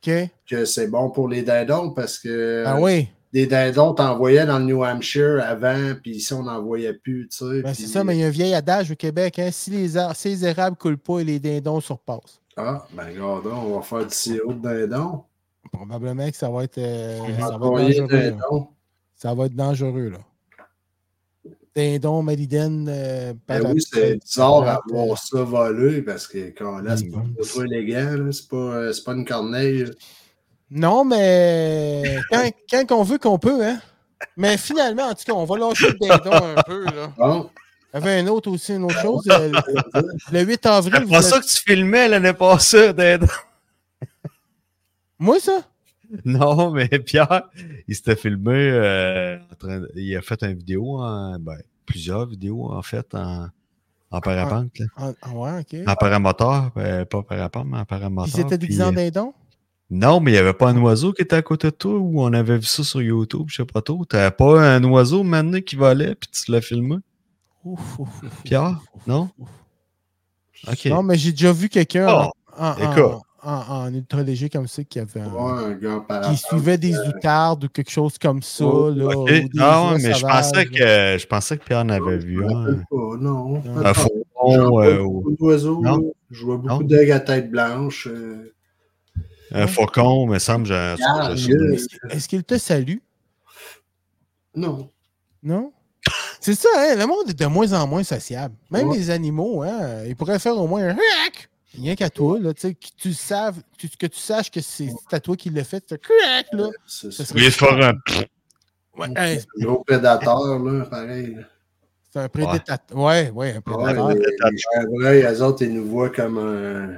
que c'est bon pour les dindons parce que
Ah oui.
des dindons, t'envoyais dans le New Hampshire avant, puis ici, on n'en voyait plus. Tu sais,
Ben, c'est ça, mais il y a un vieil adage au Québec, hein, si, les ar- si les érables coulent pas et les dindons surpassent.
Ah, ben, regarde, on va faire du sirop de dindon.
Probablement que ça va être, euh, ça
va
être dangereux. Ça va être dangereux, là. Dindon, Maliden, euh,
Ben oui, c'est bizarre à voir ça voler parce que quand là, c'est pas trop élégant, là, c'est pas, euh, c'est pas une corneille.
Non, mais *laughs* quand, quand on veut qu'on peut, hein. Mais finalement, en tout cas, on va lâcher le dindon un peu, là.
Bon,
Il y avait un autre aussi, une autre chose. euh, Le, le 8 avril.
C'est
vous
pas
êtes-
ça que tu filmais l'année passée, Dindon.
Moi, ça?
Non, mais Pierre, il s'était filmé, euh, en train de- il a fait une vidéo, en, ben, plusieurs vidéos en fait, en, en parapente, là.
Ah, ah ouais, OK.
en paramoteur, ben, pas parapente, mais en paramoteur.
Ils étaient déguisés en
euh,
dindon?
Non, mais il n'y avait pas un oiseau qui était à côté de toi ou on avait vu ça sur YouTube, je sais pas trop. T'avais pas un oiseau maintenant qui volait puis tu l'as filmé?
Ouf, ouf,
Pierre?
ouf,
Non?
ouf.
Ok.
Non, mais j'ai déjà vu quelqu'un
Oh,
en, en,
écoute.
En, en ultra léger comme ça qui avait un-
ouais, un gars par
qui suivait des
euh,
outardes ou quelque chose comme ça.
Oh,
là, des
Ah mais je pensais que je pensais que Pierre en avait vu un.
pas, non.
Un
faucon, euh, ou-
beaucoup d'oiseaux.
Non?
Je vois beaucoup
Non?
d'œils à tête blanche. euh.
un faucon, me semble.
Ah.
Est-ce qu'il te salue?
Non.
Non? C'est ça, hein? Le monde est de moins en moins sociable. Même
Ouais.
les animaux, hein? Ils pourraient faire au moins un crack! Rien qu'à toi, là, tu sais, que tu saves, tu- que tu saches que c'est à toi qui l'as fait, crack, là.
C'est
un.
Ouais, hey,
gros prédateur, là, pareil.
c'est un prédateur. Ouais, ouais, un
Ouais,
prédateur.
les, les autres, ils nous voient comme un.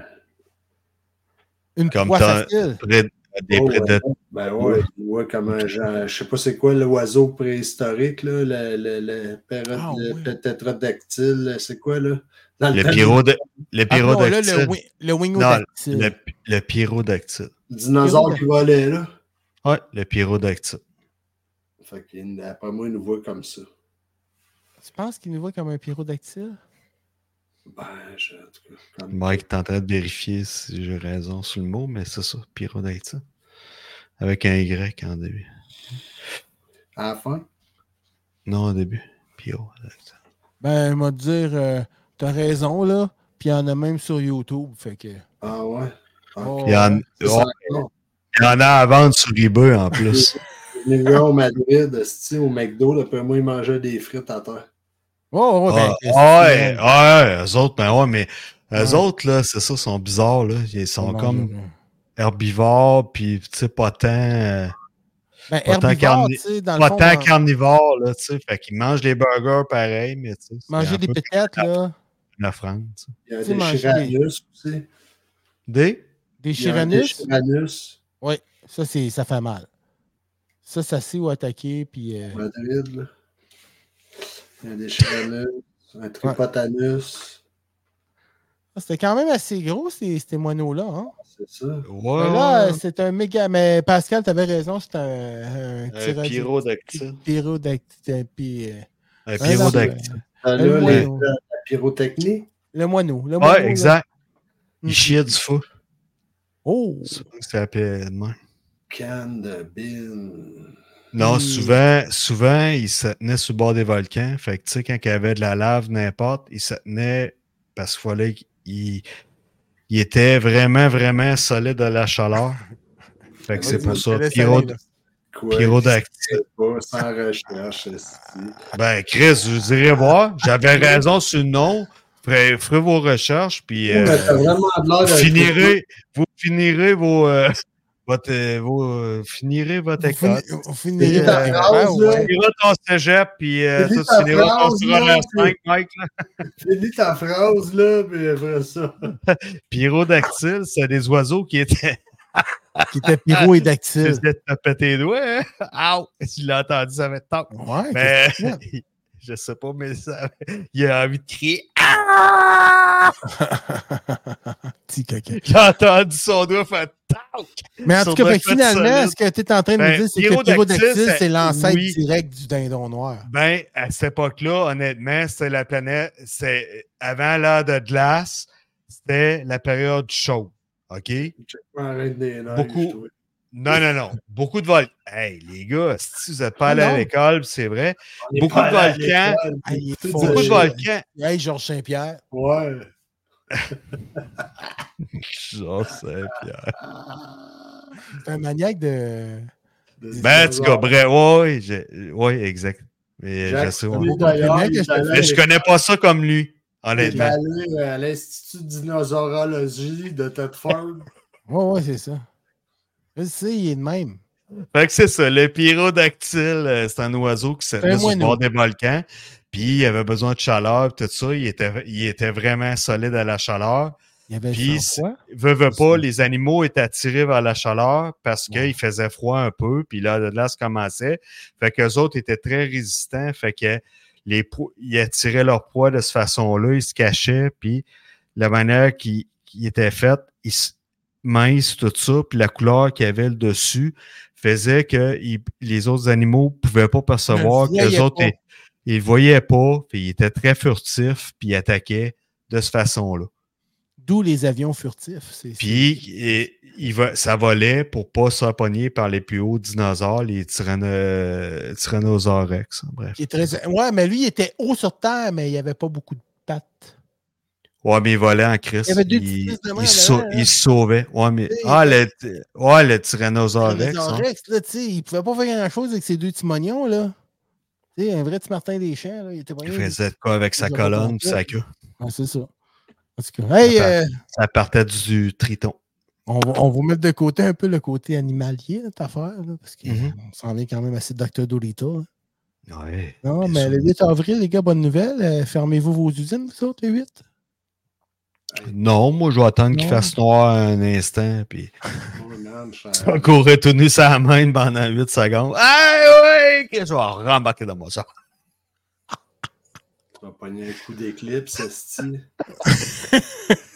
Une
Comme
facile.
pré- Des
Oh,
prédateurs.
Ben ouais, ils nous voient comme un genre. Je sais pas c'est quoi l'oiseau préhistorique, là, le, le, le,
Ah,
le
ouais.
tétradactyle, c'est quoi, là? Dans
Le. Le
Ah, non, le,
pyrodactyle.
wi- le wingodactyle.
Le, le pyrodactyle.
dinosaure qui volait, là.
Ouais, le pyrodactyle.
Fait qu'il, d'après moi, ils nous voient comme ça.
Tu penses qu'il nous voit comme un pyrodactyle?
Ben, je, en tout cas, comme-
Mike est en train de vérifier si j'ai raison sur le mot, mais c'est ça, pyrodactyle. Avec un Y en début.
À la fin?
Non, au début. Pyrodactyle.
Ben, il m'a dit dire, euh, t'as raison, là. Puis il y en a même sur YouTube. Fait que.
Ah ouais.
Oh,
Il y en,
non.
il y en a à vendre sur eBay en plus. *laughs*
Les gars au Madrid, au McDo, d'après moi, ils mangeaient des frites à terre.
Oh, ouais, ben,
Ah, ouais, ouais, eux autres, ben ouais, mais eux
Ouais.
autres, là, c'est ça, sont bizarres, là. Ils sont comme herbivores, puis, tu sais, pas tant, euh,
Ben,
pas tant carni-
dans le
pas
fond,
tant carnivores, là, tu sais. Fait qu'ils mangent des burgers pareil, mais, tu sais.
manger des
peu
pétettes, là.
Une offrande, tu sais.
Il y a des chiranus aussi.
Des?
Des chiranus? Oui, ça, c'est, ça fait mal. Ça, ça sait où attaquer. Puis, euh,
Madrid, là. Il y a des chiranus. Un tripotanus.
Ah, C'était quand même assez gros, ces, ces moineaux-là. Hein?
C'est ça.
Ouais,
Mais là,
ouais.
c'est un méga. Mais Pascal, tu avais raison, c'est un, un
Un pyrodactyle.
euh,
Un
un
pyrodactyle.
Ah, les- la pyrotechnie.
Le moineau. Le moineau,
Ouais,
là.
exact.
Mm.
Il chiait du fou.
Oh!
C'est ça s'appelait de.
Canne de bin.
Non,
Hmm.
souvent, souvent, il se tenait sur le bord des volcans. Fait que, tu sais, quand il y avait de la lave, n'importe, il se tenait parce qu'il fallait qu'il il était vraiment, vraiment solide à la chaleur. Fait que c'est
Vas-y,
pour ça. Pyro-.
Quoi?
Pyrodactyle.
Je sais pas, sans recherche. esti.
Ben, Chris, je dirais voir. J'avais raison sur le nom. Ferez, ferez vos recherches, puis euh, vous
d'un
finirez, vous finirez vos, euh, votre, euh, vos, euh, finirez votre
Vous
école.
vous finirez
ta
votre
phrase,
ouais.
Ton cégep, puis euh,
ta
tu finiras ton
phrase, là,
secondaire
puis-
5, Mike. Là.
Finis ta phrase, là, puis après ça. *laughs*
Pyrodactyle, c'est des oiseaux qui étaient. *laughs*
Qui était
Tu
pyrodactyle.
essayais de taper tes doigts, hein? Ow! Tu l'as entendu, ça va être top.
Ouais,
Mais
tu *laughs*
je sais pas, mais ça, il a envie de crier. Ah! *laughs*
Petit coquin.
J'ai entendu son doigt faire tac!
Mais en tout cas,
de
finalement, ce que tu es en train de
Ben,
nous dire, c'est que
ça-
c'est l'ancêtre direct du dindon noir.
Ben, à cette époque-là, honnêtement, c'était la planète, c'est avant l'heure de glace, c'était la période chaude. OK? Beaucoup. Non, non, non. Beaucoup de volcans. Hey, les gars, si vous n'êtes pas
Ah,
allés à
non.
l'école, c'est vrai. Beaucoup de
à
volcans.
Ah,
tout.
Beaucoup de volcans.
Hey, Georges Saint-Pierre.
Ouais.
Je sais, Pierre.
C'est *laughs* un maniaque de.
De-
Ben, tu cas, bref, ouais, je- ouais, exact. Mais
Jacques
je
je
connais pas ça comme lui, honnêtement.
allé à l'Institut de dinosaurologie de Thetford. *laughs*
Ouais, ouais, c'est ça. Je sais, il est de même.
Fait que c'est ça, le pyrodactyle, euh, c'est un oiseau qui se
un
tenait sur le bord des volcans. Puis il avait besoin de chaleur, tout ça. Il était, il était vraiment solide à la chaleur.
Il y avait
Puis, veux
C'est
pas,
ça.
les animaux étaient attirés vers la chaleur parce
Ouais.
qu'il faisait froid un peu, puis là, de là, ça commençait. Fait qu'eux autres étaient très résistants, fait que les pro- ils attiraient leur poids de cette façon-là, ils se cachaient, puis la manière qui, qui était faite, ils se mince, tout ça, puis la couleur qu'il y avait le dessus faisait que les autres animaux pouvaient pas percevoir
Ne
que les autres,
pas.
ils, le voyaient pas, puis ils étaient très furtifs, puis ils attaquaient de cette façon-là.
D'où les avions furtifs. c'est-
Puis et, il va, ça volait pour pas se pogner par les plus hauts dinosaures, les tyranno- Tyrannosaurus Rex. hein, Bref.
qui est très- Ouais, mais lui, il était haut sur terre, mais il n'y avait pas beaucoup de pattes.
Ouais, mais il volait en crise.
Il y avait deux
Il,
main
il sau-
hein.
il se sauvait. Ouais, mais. Ah, le, ouais, le Tyrannosaurus Rex. hein.
Là, tu sais, il pouvait pas faire grand-chose avec ses deux timognons, là. Tu sais, un vrai petit Martin des Champs, là, il était
Il faisait de quoi avec sa colonne pis sa queue.
Ah, c'est ça. Hey,
Attends.
euh,
Ça partait du triton.
on, va, on va mettre de côté un peu le côté animalier, notre affaire, là, parce qu'on
Mhm.
s'en vient quand même assez Dr. Dolittle. hein.
Ouais.
Non, mais
sûr.
le 8 avril, les gars, bonne nouvelle. euh, fermez-vous vos usines, vous autres, le 8?
Non, moi, je vais attendre qu'il fasse noir un instant, puis
Oh, *laughs*
courir tout nu sa main pendant 8 secondes. Ah ouais, que je vais rembarquer dans mon char.
Vas pogner un coup d'éclipse, esti. *laughs*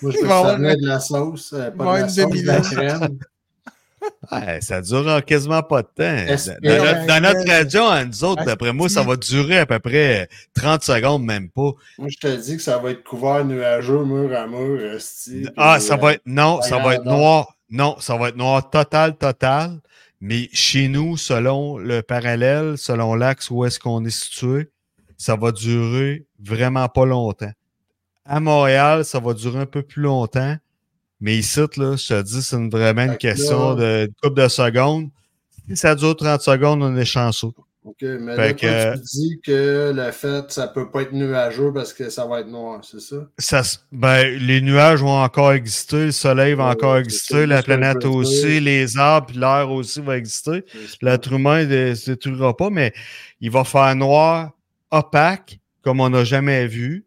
Moi, je
va
faire de la sauce, euh,
va
pas de la sauce, de la crème. *laughs*
Ouais, ça dure en quasiment pas de temps. Dans, notre, dans notre radio, à nous autres, d'après moi, ça va durer à peu près 30 secondes, même pas.
Moi, je te dis que ça va être couvert nuageux, mur à mur, esti.
Ah, ça
euh,
va être. Non, ça va être noir. Non, ça va être noir total, total. Mais chez nous, selon le parallèle, selon l'axe où est-ce qu'on est situé, ça va durer vraiment pas longtemps. À Montréal, ça va durer un peu plus longtemps. Mais ici, là, je te dis, c'est vraiment une question de couple de secondes. Si ça dure 30 secondes, on est chanceux.
OK, mais là,
que-
toi, tu dis que le fait, ça peut pas être nuageux parce que ça va être noir, c'est ça?
Ça, ben, les nuages vont encore exister, le soleil va
Ouais,
encore exister, la planète aussi, les arbres, l'air aussi va exister. L'être humain ne se détruira pas, mais il va faire noir opaque, comme on n'a jamais vu,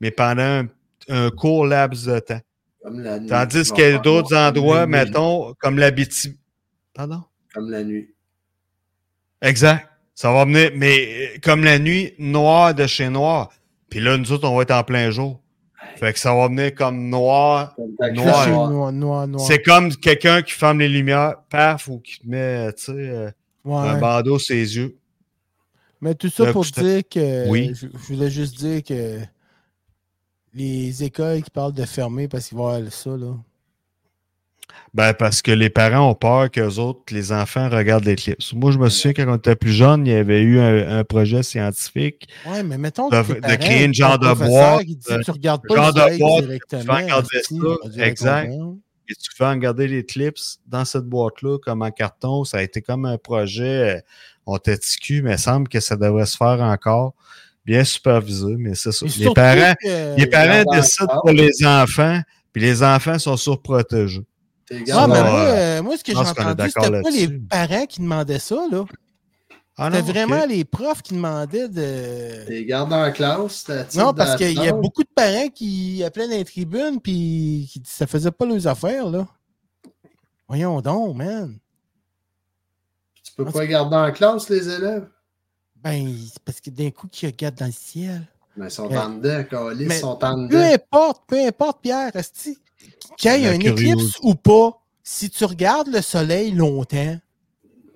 mais pendant un, un court laps de temps.
Comme la nuit.
Tandis qu'il y a d'autres endroits,
nuit.
mettons, comme l'Abitibi. Pardon?
Comme la nuit.
Exact. Ça va venir, mais euh, comme la nuit, noir de chez noir. Puis là, nous autres, on va être en plein jour. Fait que ça va venir comme noir. Noir.
C'est
noir.
noir, noir, noir.
C'est comme quelqu'un qui ferme les lumières, paf, ou qui met, tu sais, euh, un bandeau sur les yeux.
Mais tout ça
Là,
pour dire que.
Oui.
Je, je voulais juste dire que les écoles qui parlent de fermer parce qu'ils vont avoir ça, là.
Ben, parce que les parents ont peur qu'eux autres, les enfants regardent l'éclipse. Moi, je me souviens quand on était plus jeune, il y avait eu un, un projet scientifique.
Ouais, mais mettons
De-
que
de créer une genre de boîte,
dit,
euh,
tu regardes pas
genre de boîte,
directement.
tu vas regarder ça, exact. Et tu fais regarder l'éclipse dans cette boîte-là, comme en carton. Ça a été comme un projet. On TQ, mais il semble que ça devrait se faire encore. Bien supervisé, mais c'est ça. Les parents,
que-
les parents décident pour les enfants, puis les enfants sont surprotégés.
Ah, mais moi, euh, moi, ce que j'ai entendu, c'était pas les parents qui demandaient ça, là.
Ah
C'était
non,
vraiment les profs qui demandaient de.
T'es gardes en classe. t'as-
Non, parce qu'il y a beaucoup de parents qui appelaient dans les tribunes puis qui ça faisait pas leurs affaires, là. Voyons donc, man.
Tu peux pas garder en classe, les élèves?
Ben, c'est parce que d'un coup, qui regardent dans le ciel.
Mais ils sont
Mais-
en dedans, ils sont en
Peu
dedans.
importe, peu importe, Pierre, qu'il y ait
La
un éclipse ou pas, si tu regardes le soleil longtemps,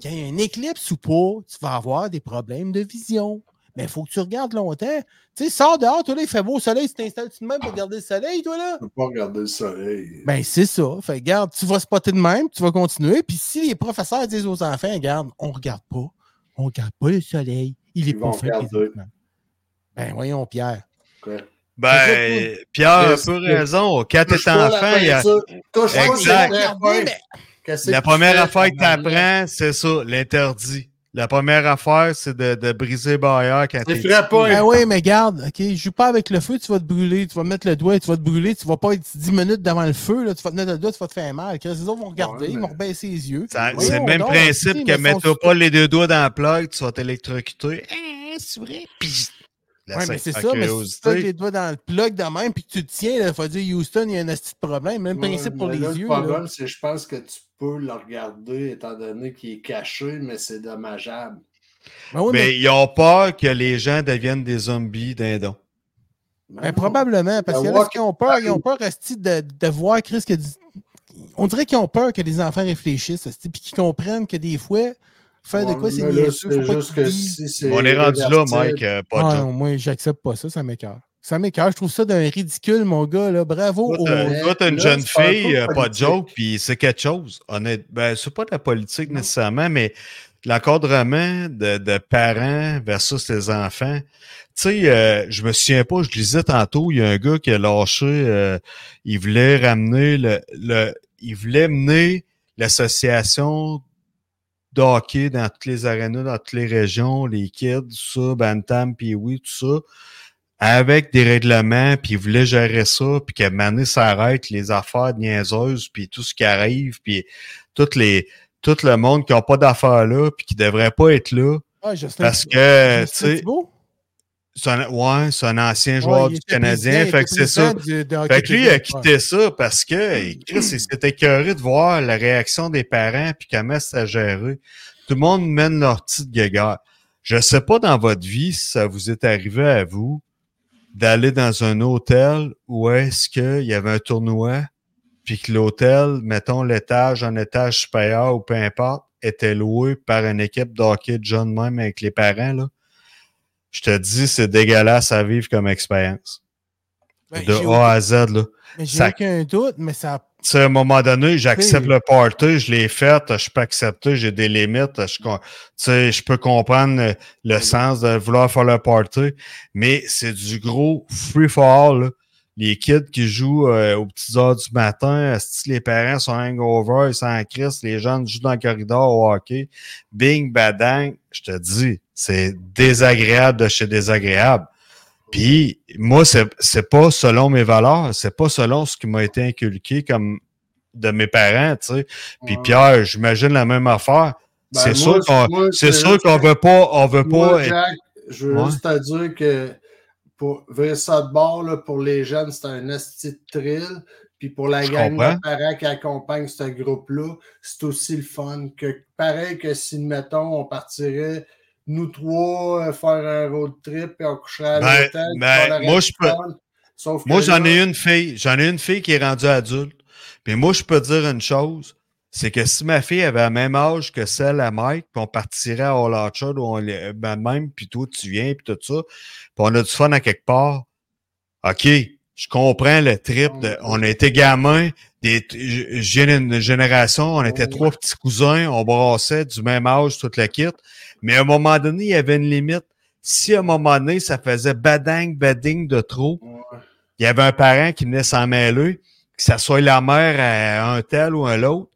qu'il y ait un éclipse ou pas, tu vas avoir des problèmes de vision. Mais il faut que tu regardes longtemps. Tu sais, sors dehors, toi là, il fait beau soleil, tu t'installes tout de même pour regarder le soleil, toi là?
Tu peux pas regarder le soleil.
Ben, c'est ça. Fait regarde, tu vas spotter de même, tu vas continuer. Puis si les professeurs disent aux enfants, regarde, on regarde pas, on regarde pas le soleil, il est
Ils
pas
vont
fait. Ben, voyons, Pierre.
Ben, Pierre a peu raison. Quand t'es
pas la
enfant, il y a... Exact. La
tu
première affaire que
tabarnak?
t'apprends, c'est ça, l'interdit. La première affaire, c'est de, de briser barrière quand t'es
ferait pas.
Ben oui, mais garde, OK, joue pas avec le feu, tu vas te brûler, tu vas mettre le doigt, tu vas te brûler, tu vas pas être 10 minutes devant le feu, là, tu vas te mettre le doigt, tu vas te faire mal. Les autres vont regarder,
Ouais,
ils vont rebaisser les yeux.
C'est le même
donc,
principe que mets-toi
sont-
pas les deux doigts dans la plug, tu vas t'électrocuter. Hein, c'est vrai? Puis,
Ouais, mais c'est ça, mais si tu les doigts dans le plug de même puis que tu te tiens, il faut dire Houston, il y a un petit problème. Même
Ouais,
principe pour les
là,
yeux.
Le problème, c'est que je pense que tu peux le regarder étant donné qu'il est caché, mais c'est dommageable.
Ben oui,
Mais
mais,
ils ont peur que les gens deviennent des zombies dindons.
ben, probablement, parce
walk-
qu'ils ont peur, ils ont peur de, de voir Chris que. On dirait qu'ils ont peur que les enfants réfléchissent puis qu'ils comprennent que des fois, faire de quoi c'est
si c'est
On est rendu là, Mike, euh, pas de
Ah non, moi, j'accepte pas ça, ça m'écœure. Ça m'écœure, je trouve ça d'un ridicule, mon gars. Là. Bravo.
Toi, t'as- une
là,
jeune fille, euh, pas de joke, puis c'est quelque chose. Honnête, ben, c'est pas de la politique nécessairement, mais l'encadrement de, de parents versus les enfants. Tu sais, euh, je me souviens pas, je lisais tantôt, il y a un gars qui a lâché, euh, il voulait ramener le, le il voulait mener l'association de hockey dans toutes les arénas, dans toutes les régions, les kids, tout ça, Bantam, puis oui, tout ça avec des règlements, puis il voulait gérer ça, puis que Mané s'arrête, les affaires niaiseuses, puis tout ce qui arrive, puis toutes les, tout le monde qui n'a pas d'affaires là, puis qui ne devrait pas être là,
Ah,
parce que, tu sais,
Thibault?
c'est un, ouais, c'est un ancien joueur du Canadien, fait que c'est ça.
du- de
Fait que lui, il a quitté ça parce que *clears throat* Chris, il s'était écœuré de voir la réaction des parents puis comment ça géré. Tout le monde mène leur petite guéguerre. Je sais pas dans votre vie si ça vous est arrivé à vous d'aller dans un hôtel où est-ce qu'il y avait un tournoi puis que l'hôtel, mettons l'étage, un étage supérieur ou peu importe, était loué par une équipe de hockey de jeunes même avec les parents, là. Je te dis, c'est dégueulasse à vivre comme expérience.
Ben,
de A à Z, là.
Mais j'ai
Ça-
aucun doute, mais ça.
Tu sais, à un moment donné, j'accepte
Oui.
le party, je l'ai fait, je peux accepter, j'ai des limites, je, sais, je peux comprendre le, le sens de vouloir faire le party, mais c'est du gros free for all. là. Les kids qui jouent euh, aux petites heures du matin, si les parents sont hangover, ils sont en crise, les jeunes jouent dans le corridor au hockey, bing, badang, je te dis, c'est désagréable de chez désagréable. Puis moi, c'est c'est pas selon mes valeurs, c'est pas selon ce qui m'a été inculqué comme de mes parents, tu sais. Puis
Ouais.
Pierre, j'imagine la même affaire.
Ben,
c'est
moi,
sûr qu'on
moi,
c'est
c'est
sûr qu'on veut pas on veut
Moi,
pas être-
Jack, je veux
Ouais.
juste te dire que pour virer ça de bord, là, pour les jeunes, c'est un esti de thrill. Puis pour la
Je
gang
comprends.
de parents qui accompagnent ce groupe-là, c'est aussi le fun. Que, pareil que si, mettons, on partirait, nous trois, euh, faire un road trip et on coucherait à
Ben,
l'hôtel.
ben, moi, je peux-
Sauf
Moi, j'en ai une fille. J'en ai une fille qui est rendue adulte. Puis moi, je peux dire une chose. C'est que si ma fille avait le même âge que celle à Mike, puis on partirait à All Orchard, où on est ben même, puis toi, tu viens, puis tout ça, puis on a du fun à quelque part, OK, je comprends le trip. De, on été gamins, des, j'ai une génération, on était trois petits cousins, on brassait du même âge, toute la kit. Mais à un moment donné, il y avait une limite. Si à un moment donné, ça faisait badang, bading de trop,
Ouais.
il y avait un parent qui venait s'en mêler, que ça soit la mère à un tel ou un autre,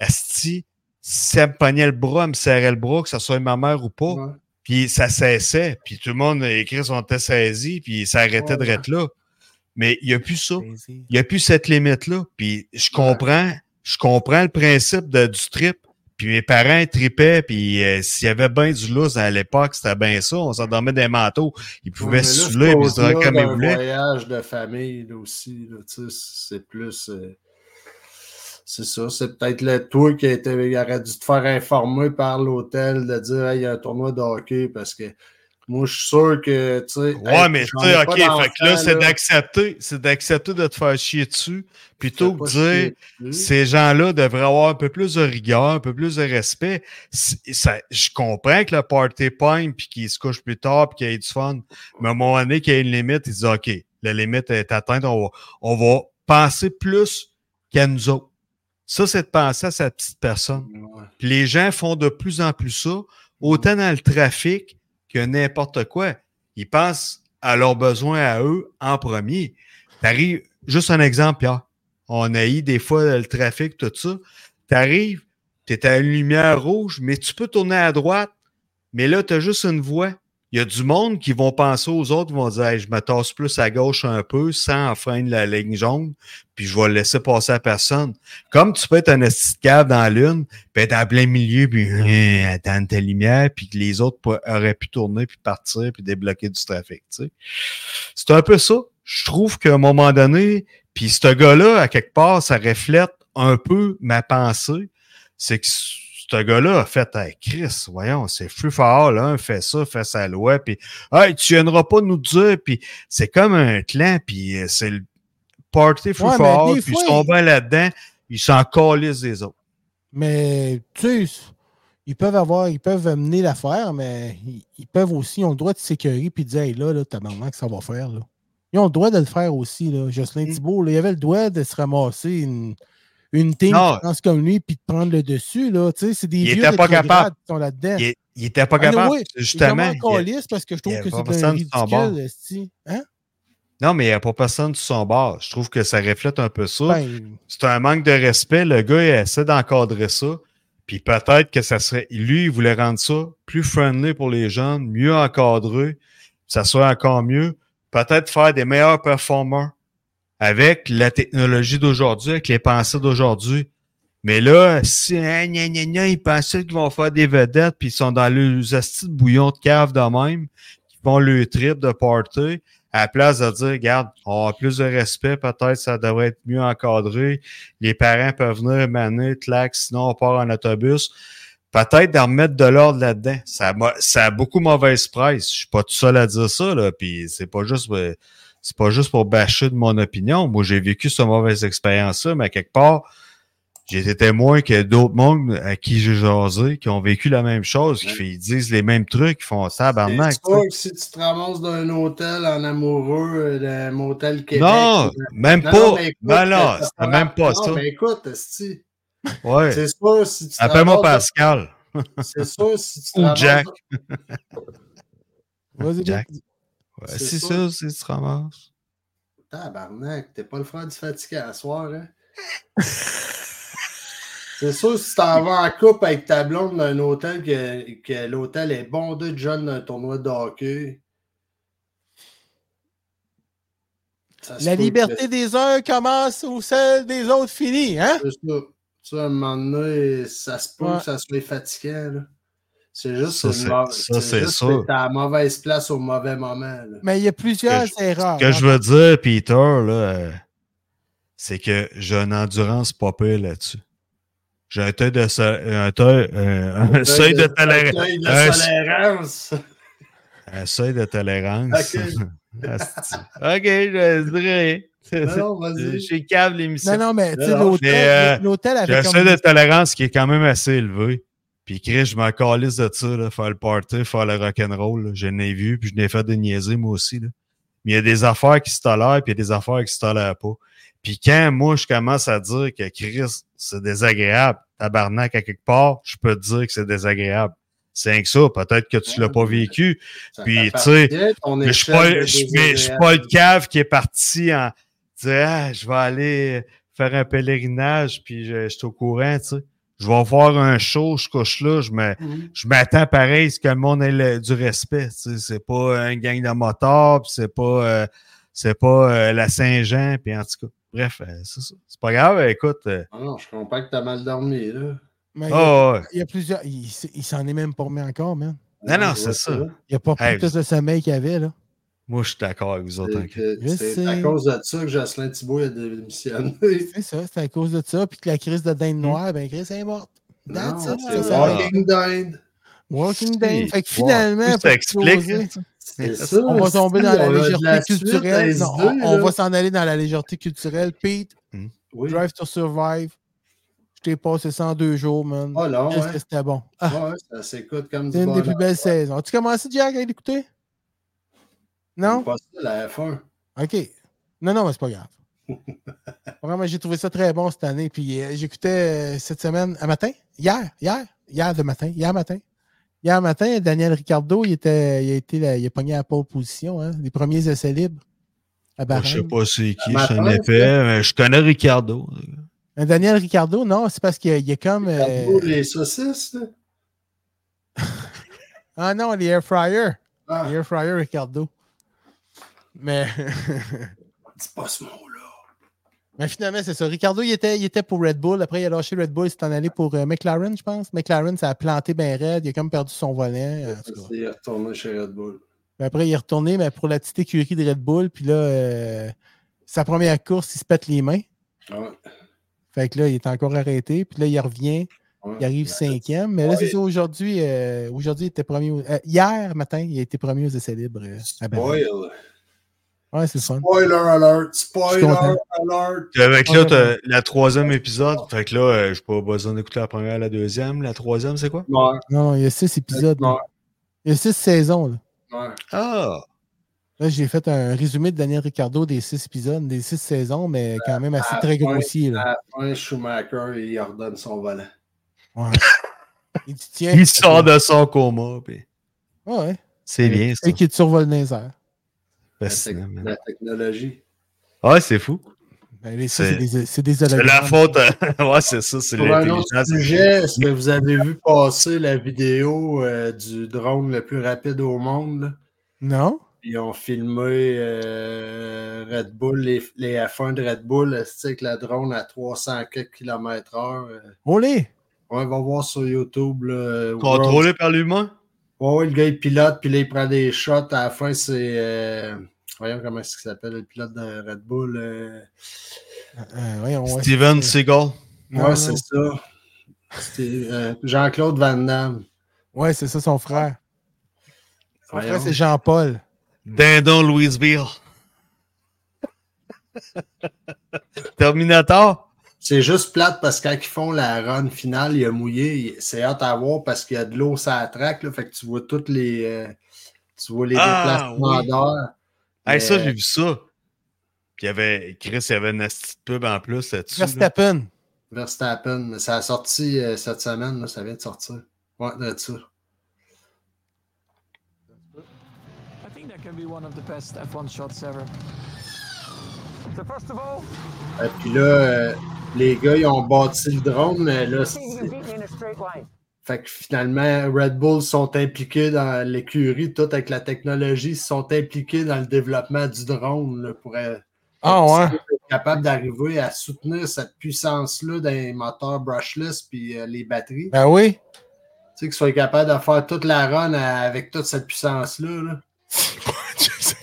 esti, si elle me pognait le bras, elle me serrait le bras, que ça soit ma mère ou pas,
Ouais.
puis ça cessait, puis tout le monde écrit son test saisi, puis ça arrêtait de
Ouais.
être là. Mais il n'y a plus ça. Il n'y a plus cette limite-là. Puis je comprends, je comprends le principe de, du trip. Puis mes parents tripaient, puis euh, s'il y avait bien du lousse à l'époque, c'était bien ça. On s'endormait des manteaux. Ils
Ouais,
pouvaient
mais
se
c'est
puis se comme ils voulaient.
voyage de famille là, aussi. là, c'est plus. euh, c'est ça. C'est peut-être le toi qui a été, il aurait dû te faire informer par l'hôtel de dire Hey, il y a un tournoi de hockey parce que moi, je suis sûr que. tu sais,
Ouais,
hey,
mais tu sais, OK, fait que là, c'est d'accepter, c'est d'accepter de te faire chier dessus, plutôt que de dire, ces gens-là devraient avoir un peu plus de rigueur, un peu plus de respect. Ça, je comprends que le party pogne, puis qu'il se couche plus tard, puis qu'il y ait du fun. Mais à un moment donné, qu'il y a une limite, ils disent, OK, la limite est atteinte, on va, on va penser plus qu'à nous autres. Ça, c'est de penser à cette petite personne. Puis les gens font de plus en plus ça, autant dans le trafic que n'importe quoi. Ils pensent à leurs besoins à eux en premier. T'arrives, juste un exemple, Pierre. On a eu des fois le trafic, tout ça. T'arrives, t'es à une lumière rouge, mais tu peux tourner à droite, mais là, t'as juste une voie. Il y a du monde qui vont penser aux autres, qui vont dire je me tasse plus à gauche un peu sans enfreindre la ligne jaune, puis je vais laisser passer à personne. Comme tu peux être un esti de cave dans la lune, puis être en plein milieu, puis euh, attendre ta lumière, puis que les autres auraient pu tourner, puis partir, puis débloquer du trafic. C'est un peu ça. Je trouve qu'à un moment donné, puis ce gars-là, à quelque part, ça reflète un peu ma pensée. C'est que ce gars-là a fait hey, Chris, voyons, c'est plus fort, là, fait ça, fait sa loi, puis hey, tu viendras pas nous dire, puis c'est comme un clan, puis euh, c'est le party free
Ouais,
for puis ils sont
il-
bien là-dedans, ils s'en calissent des autres.
Mais tu sais, ils peuvent avoir, ils peuvent mener l'affaire, mais ils, ils peuvent aussi, ils ont le droit de sécuriser puis de dire hey, là, là, tabarnak, que ça va faire. Là. Ils ont le droit de le faire aussi. Là. Jocelyn
Mm.
Thibault, là, il avait le droit de se ramasser une, une team
Non.
qui pense comme lui puis de prendre le dessus. Là. Tu sais, C'est des
Il
vieux
était pas capable.
qui sont là-dedans.
Il, il était pas
Ah,
capable, justement.
Il est parce que je trouve que c'est un ridicule. Hein?
Non, mais il n'y a pas personne sur son bord. Je trouve que ça reflète un peu ça.
Ben,
c'est un manque de respect. Le gars, il essaie d'encadrer ça. Puis peut-être que ça serait. Lui, il voulait rendre ça plus friendly pour les jeunes, mieux encadré, ça soit encore mieux. Peut-être faire des meilleurs performers avec la technologie d'aujourd'hui, avec les pensées d'aujourd'hui. Mais là, si hein, gna, gna, ils pensaient qu'ils vont faire des vedettes, puis ils sont dans le asti de bouillon de cave de même, qui font le trip de party, à la place de dire, regarde, on a plus de respect, peut-être ça devrait être mieux encadré, les parents peuvent venir maner, clac, sinon on part en autobus. Peut-être d'en remettre de l'ordre là-dedans. Ça, a ça a beaucoup mauvaise presse. Je suis pas tout seul à dire ça, là. Puis c'est pas juste euh, c'est pas juste pour bâcher de mon opinion. Moi, j'ai vécu cette mauvaise expérience-là, mais à quelque part, j'ai été témoin que d'autres mondes à qui j'ai jasé, qui ont vécu la même chose, qui
Ouais.
fait- ils disent les mêmes trucs, qui font ça, barnac.
C'est sûr que si tu te ramasses d'un hôtel en amoureux, euh, d'un motel Québec.
Non, même
Non,
pas.
non,
Ben
fera-
même pas ça.
mais écoute,
Ouais.
c'est sûr si tu
Appelle-moi Pascal.
C'est sûr si tu te
Ou Jack.
vas-y,
Jack. Ouais,
C'est ça.
ça, c'est tu te ramasses.
Tabarnak, t'es pas le frère du fatigué à soir, hein? *laughs* C'est sûr, si tu t'en vas en couple avec ta blonde d'un hôtel, que, que l'hôtel est bondé de jeunes d'un tournoi de hockey. se
La liberté
que-
des uns commence où celle des autres finit, hein?
C'est ça. Ça, à un moment donné, ça se peut
Ouais.
que ça soit fatigant. là. C'est juste
Ça, c'est-
à la mauvaise place au mauvais moment. là.
Mais il y a plusieurs
Que
erreurs.
Ce que je veux dire, Peter, là, euh, c'est que j'ai une endurance pas pire là-dessus. J'ai un, de so- un, euh, un seuil de
Un
tolérance.
seuil de
Un,
tolérance.
un seuil de tolérance.
Ok. *laughs*
Je dirais.
Non, non, vas-y.
Chez Cave, l'émission.
Non, non, mais l'hôtel
euh,
l'hôtel
J'ai
avait
un seuil de tolérance qui est quand même assez élevé. Puis Chris, je m'en calisse de ça, là, faire le party, faire le rock'n'roll. Je n'ai vu, puis je n'ai fait des niaiser, moi aussi. Là. Mais il y a des affaires qui se tolèrent, puis il y a des affaires qui se tolèrent pas. Puis quand moi, je commence à dire que Chris, c'est désagréable, tabarnak à quelque part, je peux te dire que c'est désagréable. C'est que ça. Peut-être que tu l'as pas vécu.
Ça
Puis, tu sais, je suis
échelle
pas,
de
je suis- pas le cave qui est parti en disant ah, je vais aller faire un pèlerinage puis je, je suis au courant, tu sais. Je vais voir un show, je couche là, je me,
Mhm.
je m'attends pareil à ce que le monde ait le- du respect. tu sais. C'est pas un gang de motards, puis c'est pas euh, c'est pas euh, la Saint-Jean, puis en tout cas. Bref, euh, c'est ça. C'est pas grave, écoute. euh,
Ah non, je comprends que t'as mal dormi, là.
Mais il, y a,
oh, ouais.
il y a plusieurs... Il, il s'en est même pas remis encore, man.
Non, non, c'est ça.
Il a pas
Hey,
tout le sommeil qu'il avait, là.
Moi, je suis d'accord avec vous autres.
C'est C'est à cause de ça que Jocelyn Thibault a démissionné.
C'est ça, c'est à cause de ça. Puis que la crise de dinde noire, ben Chris est morte. That's
Non,
it,
c'est Walking Dead.
Walking
Si.
Dane. Fait que finalement,
Ça explique, hein. Ça,
on va tomber dans la légèreté culturelle. Non, on, va s'en aller dans la légèreté culturelle. Pete,
Oui.
Drive to Survive. Je t'ai passé ça en deux jours, man.
Oh là, ouais.
que c'était bon. Ah,
Ouais, ça s'écoute comme du
c'est une des plus belles saisons. As-tu commencé, Jack, à l'écouter? Non?
Pas ça, la F1.
OK. Non, non, mais c'est pas grave. *laughs* Vraiment, j'ai trouvé ça très bon cette année. Puis euh, j'écoutais euh, cette semaine, à matin, hier, hier, hier de matin, hier matin. Hier matin, Daniel Ricardo, il, était, il a été là, il a pogné à la pole position, hein, les premiers essais libres à
Moi, Je sais
Bahreïn.
pas c'est qui, connais pas, mais je connais Ricardo.
Un Daniel Ricardo, non, c'est parce qu'il il est comme. euh,
les saucisses. *laughs*
Ah non, les air fryer.
Ah,
Les air fryer Ricardo. Mais, *laughs*
dis pas ce mot-là.
mais finalement, c'est ça. Ricardo, il était, il était pour Red Bull. Après, il a lâché Red Bull. Il s'est en allé pour euh, McLaren, je pense. McLaren, ça a planté bien raide. Il a comme perdu son tout cas.
C'est retourné chez Red Bull.
Après, il est retourné mais pour la petite écurie de Red Bull. Puis là, euh, sa première course, il se pète les mains.
Ouais,
Fait que là, il est encore arrêté. Puis là, il revient.
ouais.
Il arrive cinquième. Mais là, c'est ça, aujourd'hui, euh, aujourd'hui, il était premier. hier matin, il a été premier aux essais libres. à.
Spoil.
Ouais, c'est fun.
Spoiler alert.
Je
Spoiler alert.
Avec là, t'as la troisième épisode. Fait que là, euh, j'ai pas besoin d'écouter la première, la deuxième. La troisième, c'est quoi?
Non, non, il y a six épisodes.
ouais,
Il y a six saisons. Là,
ouais.
Ah!
Là, j'ai fait un résumé de Daniel Ricardo des six épisodes, des six saisons, mais quand même assez très grossier. Là.
À la fin, Schumacher, il ordonne son volant.
Ouais. *laughs* Il dit, tiens.
Il sort de son coma. puis
Ouais.
C'est bien, ça.
Et qui te survole les airs.
La,
Fascinant,
la technologie.
Ouais, c'est fou.
Ben,
C'est-
des,
la faute. euh, *laughs* ouais, c'est ça. C'est
Pour un autre
l'intelligence.
sujet, est-ce que vous avez vu passer la vidéo euh, du drone le plus rapide au monde? là?
Non?
Ils ont filmé euh, Red Bull, les, les F1 de Red Bull, c'est avec la drone à 300 km/h.
Olé!
on va voir sur YouTube. là, euh,
Contrôlé par l'humain?
Ouais, ouais, le gars il pilote, puis là il prend des shots. À la fin, c'est. euh, Voyons comment est-ce qu'il s'appelle, le pilote de Red Bull. euh,
Euh, ouais,
Steven Seagal.
Ouais, c'est ça. C'était euh, Jean-Claude Van Damme.
Ouais, c'est ça, son frère. Son
Voyons.
frère, c'est Jean-Paul.
Dindon Louisville. *laughs* Terminator.
C'est juste plate parce que quand ils font la run finale, il a mouillé. il- C'est hâte à voir parce qu'il y a de l'eau sur la traque. Là, fait que tu vois toutes les. euh, tu vois les
Ah,
déplacements
oui.
d'heure.
Hey, ça,
Mais-
j'ai vu ça. Puis il y avait, Chris, il y avait une petite pub en plus là-dessus. là.
Verstappen.
Verstappen. Ça a sorti euh, cette semaine. là, ça vient de sortir. Ouais, de ça.
I think that can be one of the best F1 shots ever. So first of all,
Et puis là, euh, les gars, ils ont bâti le drone, mais là, *laughs* Fait que finalement, Red Bull sont impliqués dans l'écurie, tout avec la technologie, ils sont impliqués dans le développement du drone là, pour être
Ah ouais.
capable d'arriver à soutenir cette puissance-là dans les moteurs brushless puis euh, les batteries.
Ben oui.
Tu sais, qu'ils soient capables de faire toute la run à- avec toute cette puissance-là. Là.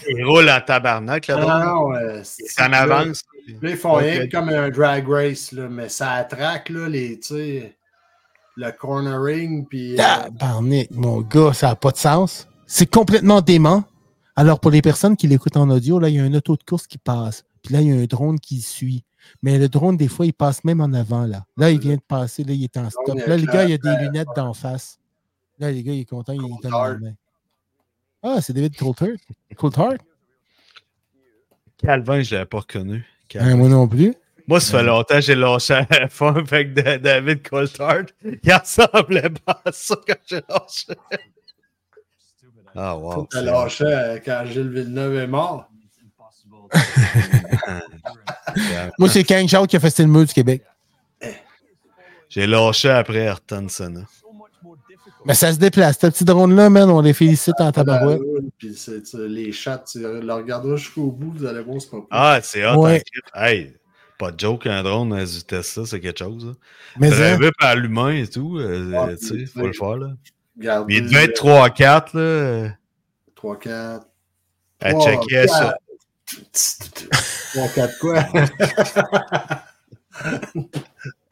Il roule en tabarnak là
Ah, non, euh, c'est- là,
avance.
Là, ils font rien comme un drag race, là, mais ça attraque là, les, tu sais, le cornering. Puis, euh,
Tabarnak, mon gars, ça n'a pas de sens. C'est complètement dément. Alors, pour les personnes qui l'écoutent en audio, là, il y a un auto de course qui passe. Puis là, il y a un drone qui le suit. Mais le drone, des fois, il passe même en avant, là. Là, il vient de passer, là, il est en stop. Là, le gars, il a des lunettes d'en face. Là, les gars, il est content, il donne la main. Ah, c'est David Coulthard. Coulthard?
Calvin, je l'avais pas reconnu.
Hein, moi non plus.
Moi, ça fait longtemps que j'ai lâché à la fin avec de- David Coulthard. Il ressemblait pas à ça quand j'ai lâché. Ah, wow.
T'as lâché euh, quand Gilles Villeneuve est mort. *laughs*
Moi, c'est Kang Shaw qui a fait le mur du Québec.
J'ai lâché après Ayrton Senna.
Mais ça se déplace. Ce petit drone-là, man, on les félicite en tabarouette.
Ah, oui, Puis les chats, tu le regarderas jusqu'au bout, vous allez voir, c'est pas.
Ah, c'est hot.
Ouais.
hein, Hey, pas de joke, un drone à du Tesla, c'est quelque chose. hein.
Mais hein,
Drivé par l'humain et tout, euh,
Ah,
tu sais, faut le faire, là.
Regardez,
il devait être 3-4, là, euh,
3, 4.
à
Trois,
checker ça.
3, 4 quoi? *laughs* *laughs*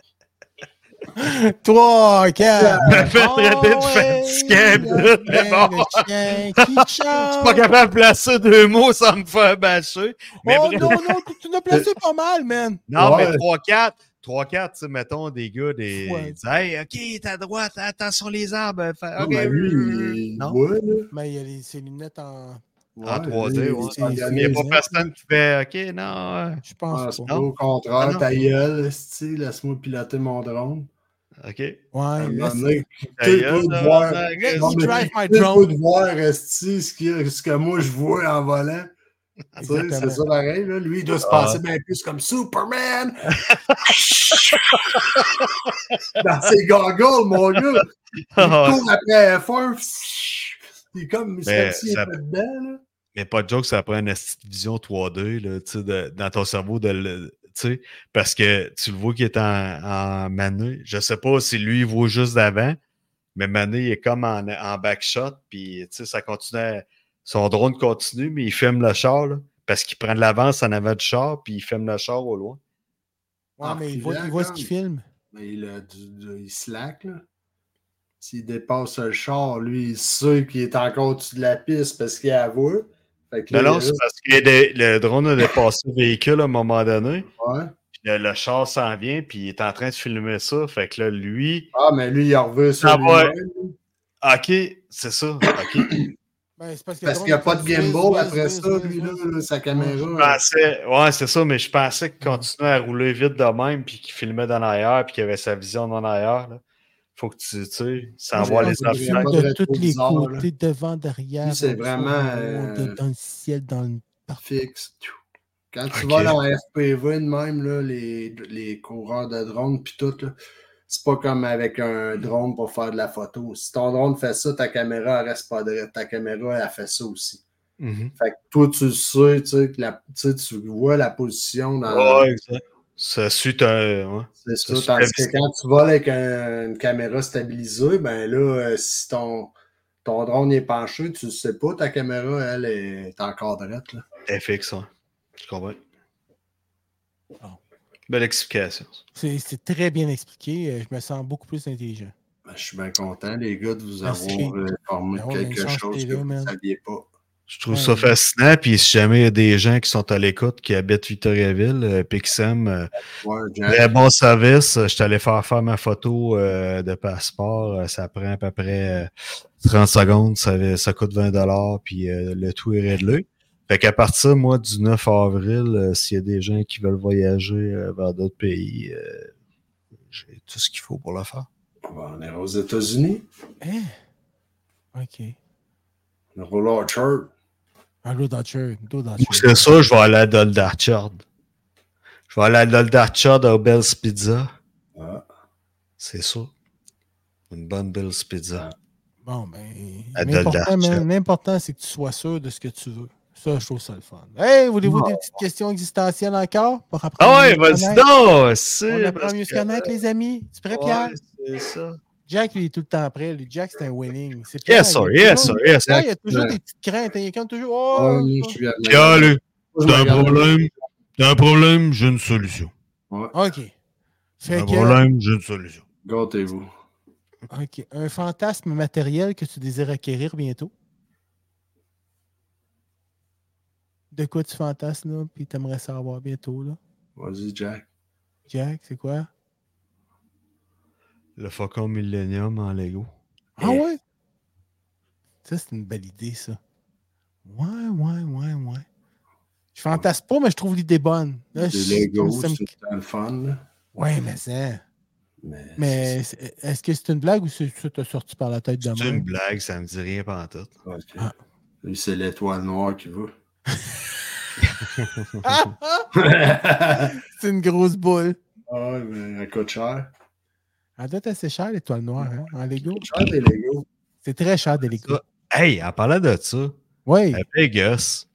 3, 4.
Je me fais traiter de fatigué, là, mais bon. Je suis pas capable de placer deux mots sans me faire bâcher. Mais
Oh
bref.
non, non, tu, tu l'as placé pas mal, man.
Non,
Ouais.
mais 3-4. 3-4, tu sais, mettons des gars, des.
Ouais.
ils disent, Hey, OK, t'es à droite, attention les arbres. Fait-
Non,
OK.
mais lui, il
Non.
là.
Mais il y a les, ses lunettes en.
En 3D,
lui,
ouais.
il
Il n'y a pas personne qui fait OK, non. euh,
Je
Ah,
pense
c'est
pas.
au contraire,
Ah,
ta gueule, laisse-moi piloter mon drone.
OK.
Ouais,
voir- mais peux voir, esti, ce, que moi je vois en volant. Tu sais,
Exactement.
C'est ça pareil, là. Lui, il doit se
Ah.
passer bien plus comme Superman. *laughs* Dans ses goggles, mon gars. Il
Ah,
court après F1. Il est comme, il
Mais
s'il
ça-
dedans, là.
Mais pas de joke, ça prend une vision 3D là, tu sais, de- dans ton cerveau de sais, parce que tu le vois qu'il est en, en mané. Je sais pas si lui il voit juste d'avant, mais mané il est comme en, en backshot, puis tu sais, ça continue. à- son drone continue, mais il filme le char là, parce qu'il prend de l'avance en avant du char, puis il filme le char au loin.
Ouais,
Ah,
mais il voit, il voit ce qu'il filme.
Mais il, a du, du- il slack, là. S'il dépasse le char, lui, il sait qu'il est encore au-dessus de la piste parce qu'il a voix. Fait que
Non,
là,
non, c'est parce que le, le drone a dépassé le véhicule à un moment donné.
ouais.
Puis le, le char s'en vient, puis il est en train de filmer ça. Fait que là, lui,
Ah, mais lui, il a revu sur
Ah, ouais. OK, c'est ça. OK. *coughs*
Ben, c'est parce
qu'il n'y a pas de gimbal après ça, lui, là, sa
Je
caméra.
pensais, ouais, c'est ça, mais je pensais qu'il continuait à rouler vite de même, puis qu'il filmait d'en arrière, puis qu'il avait sa vision d'en arrière. Faut que tu, tu sais, sans voir les affaires.
de
de
tous les côtés, devant, derrière.
C'est
dans le
vraiment, euh,
dans le ciel, dans le.
fixe. Quand tu
Ok.
vas dans FPV de même, là, les, les coureurs de drone puis tout, c'est pas comme avec un drone pour faire de la photo. Si ton drone fait ça, ta caméra elle reste pas droite. Ta caméra, elle fait ça aussi.
Mhm.
Fait que toi, tu le sais, tu sais, que la- tu sais, tu vois la position dans.
Ouais, exact. Ça suit un. Ouais.
C'est
ça la
que quand tu voles avec un- une caméra stabilisée, ben là, euh, si ton, ton drone est penché, tu ne sais pas, ta caméra, elle, est encore droite. Là.
FX, ouais. Je comprends.
Bon.
Belle explication.
C'est c'est très bien expliqué. euh, Je me sens beaucoup plus intelligent.
Ben, je suis bien content, les gars, de vous
Merci.
avoir euh, informé de quelque chose
que
vous ne saviez pas.
Je trouve
Ouais.
ça fascinant. Puis si jamais il y a des gens qui sont à l'écoute, qui habitent Victoriaville, euh, puis s'aiment, euh,
Ouais, Jack,
Très bon service. Je suis allé faire faire ma photo euh, de passeport. Ça prend à peu près euh, 30 secondes. Ça, ça coûte 20 puis euh, le tout est réglé. Fait qu'à partir, moi, du 9 avril, euh, s'il y a des gens qui veulent voyager euh, vers d'autres pays, euh, j'ai tout ce qu'il faut pour le faire.
on est aux États-Unis.
Hein? OK.
Le Roll Orchard.
Un
c'est ça, je vais aller à Doldarchard. Je vais aller à Doldarchard au Bell's Pizza.
Ah,
C'est ça. Une bonne Bell's Pizza.
Bon, ben. L'important, c'est que tu sois sûr de ce que tu veux. Ça, je trouve ça le fun. Hey, voulez-vous des petites questions existentielles encore? Pour apprendre
Ah ouais, vas-y donc!
On apprend mieux se connaître, les amis. Tu prêt,
Ouais,
Pierre?
c'est ça.
Jack, lui, il est tout le temps prêt. Lui, Jack, c'est un winning.
Yes,
il
sir,
a
yes,
toujours-
sir, yes,
il y a toujours des petites craintes. Il est comme toujours.
ouais,
Oh,
moi, je suis
t'as un problème, t'as un problème, j'ai une solution.
Ouais,
OK. Fait
Un
que,
problème, j'ai une solution.
gâtez-vous.
OK. Un fantasme matériel que tu désires acquérir bientôt? de quoi tu fantasmes, là, puis t'aimerais savoir bientôt, là?
Vas-y, Jack.
Jack, c'est quoi?
Le Faucon Millennium en Lego.
Ah ouais? Ça, c'est une belle idée, ça. Ouais, ouais, ouais, ouais. Je fantasme pas, mais je trouve l'idée bonne. Là, je- me-
c'est tout le fun. là.
Ouais, mais ça.
Mais,
Mais c'est- est-ce que c'est une blague ou c'est ça t'a sorti par la tête de
C'est une blague, ça me dit rien pendant tout.
Ok.
Ah.
C'est l'étoile noire qui veut. *laughs*
c'est une grosse boule.
Ah ouais, mais elle coûte cher.
Elle doit être assez chère, l'étoile noire, hein, en Lego.
Coûte cher des Legos.
C'est très cher des Lego.
Hey, en parlant de ça,
Oui.
à Vegas,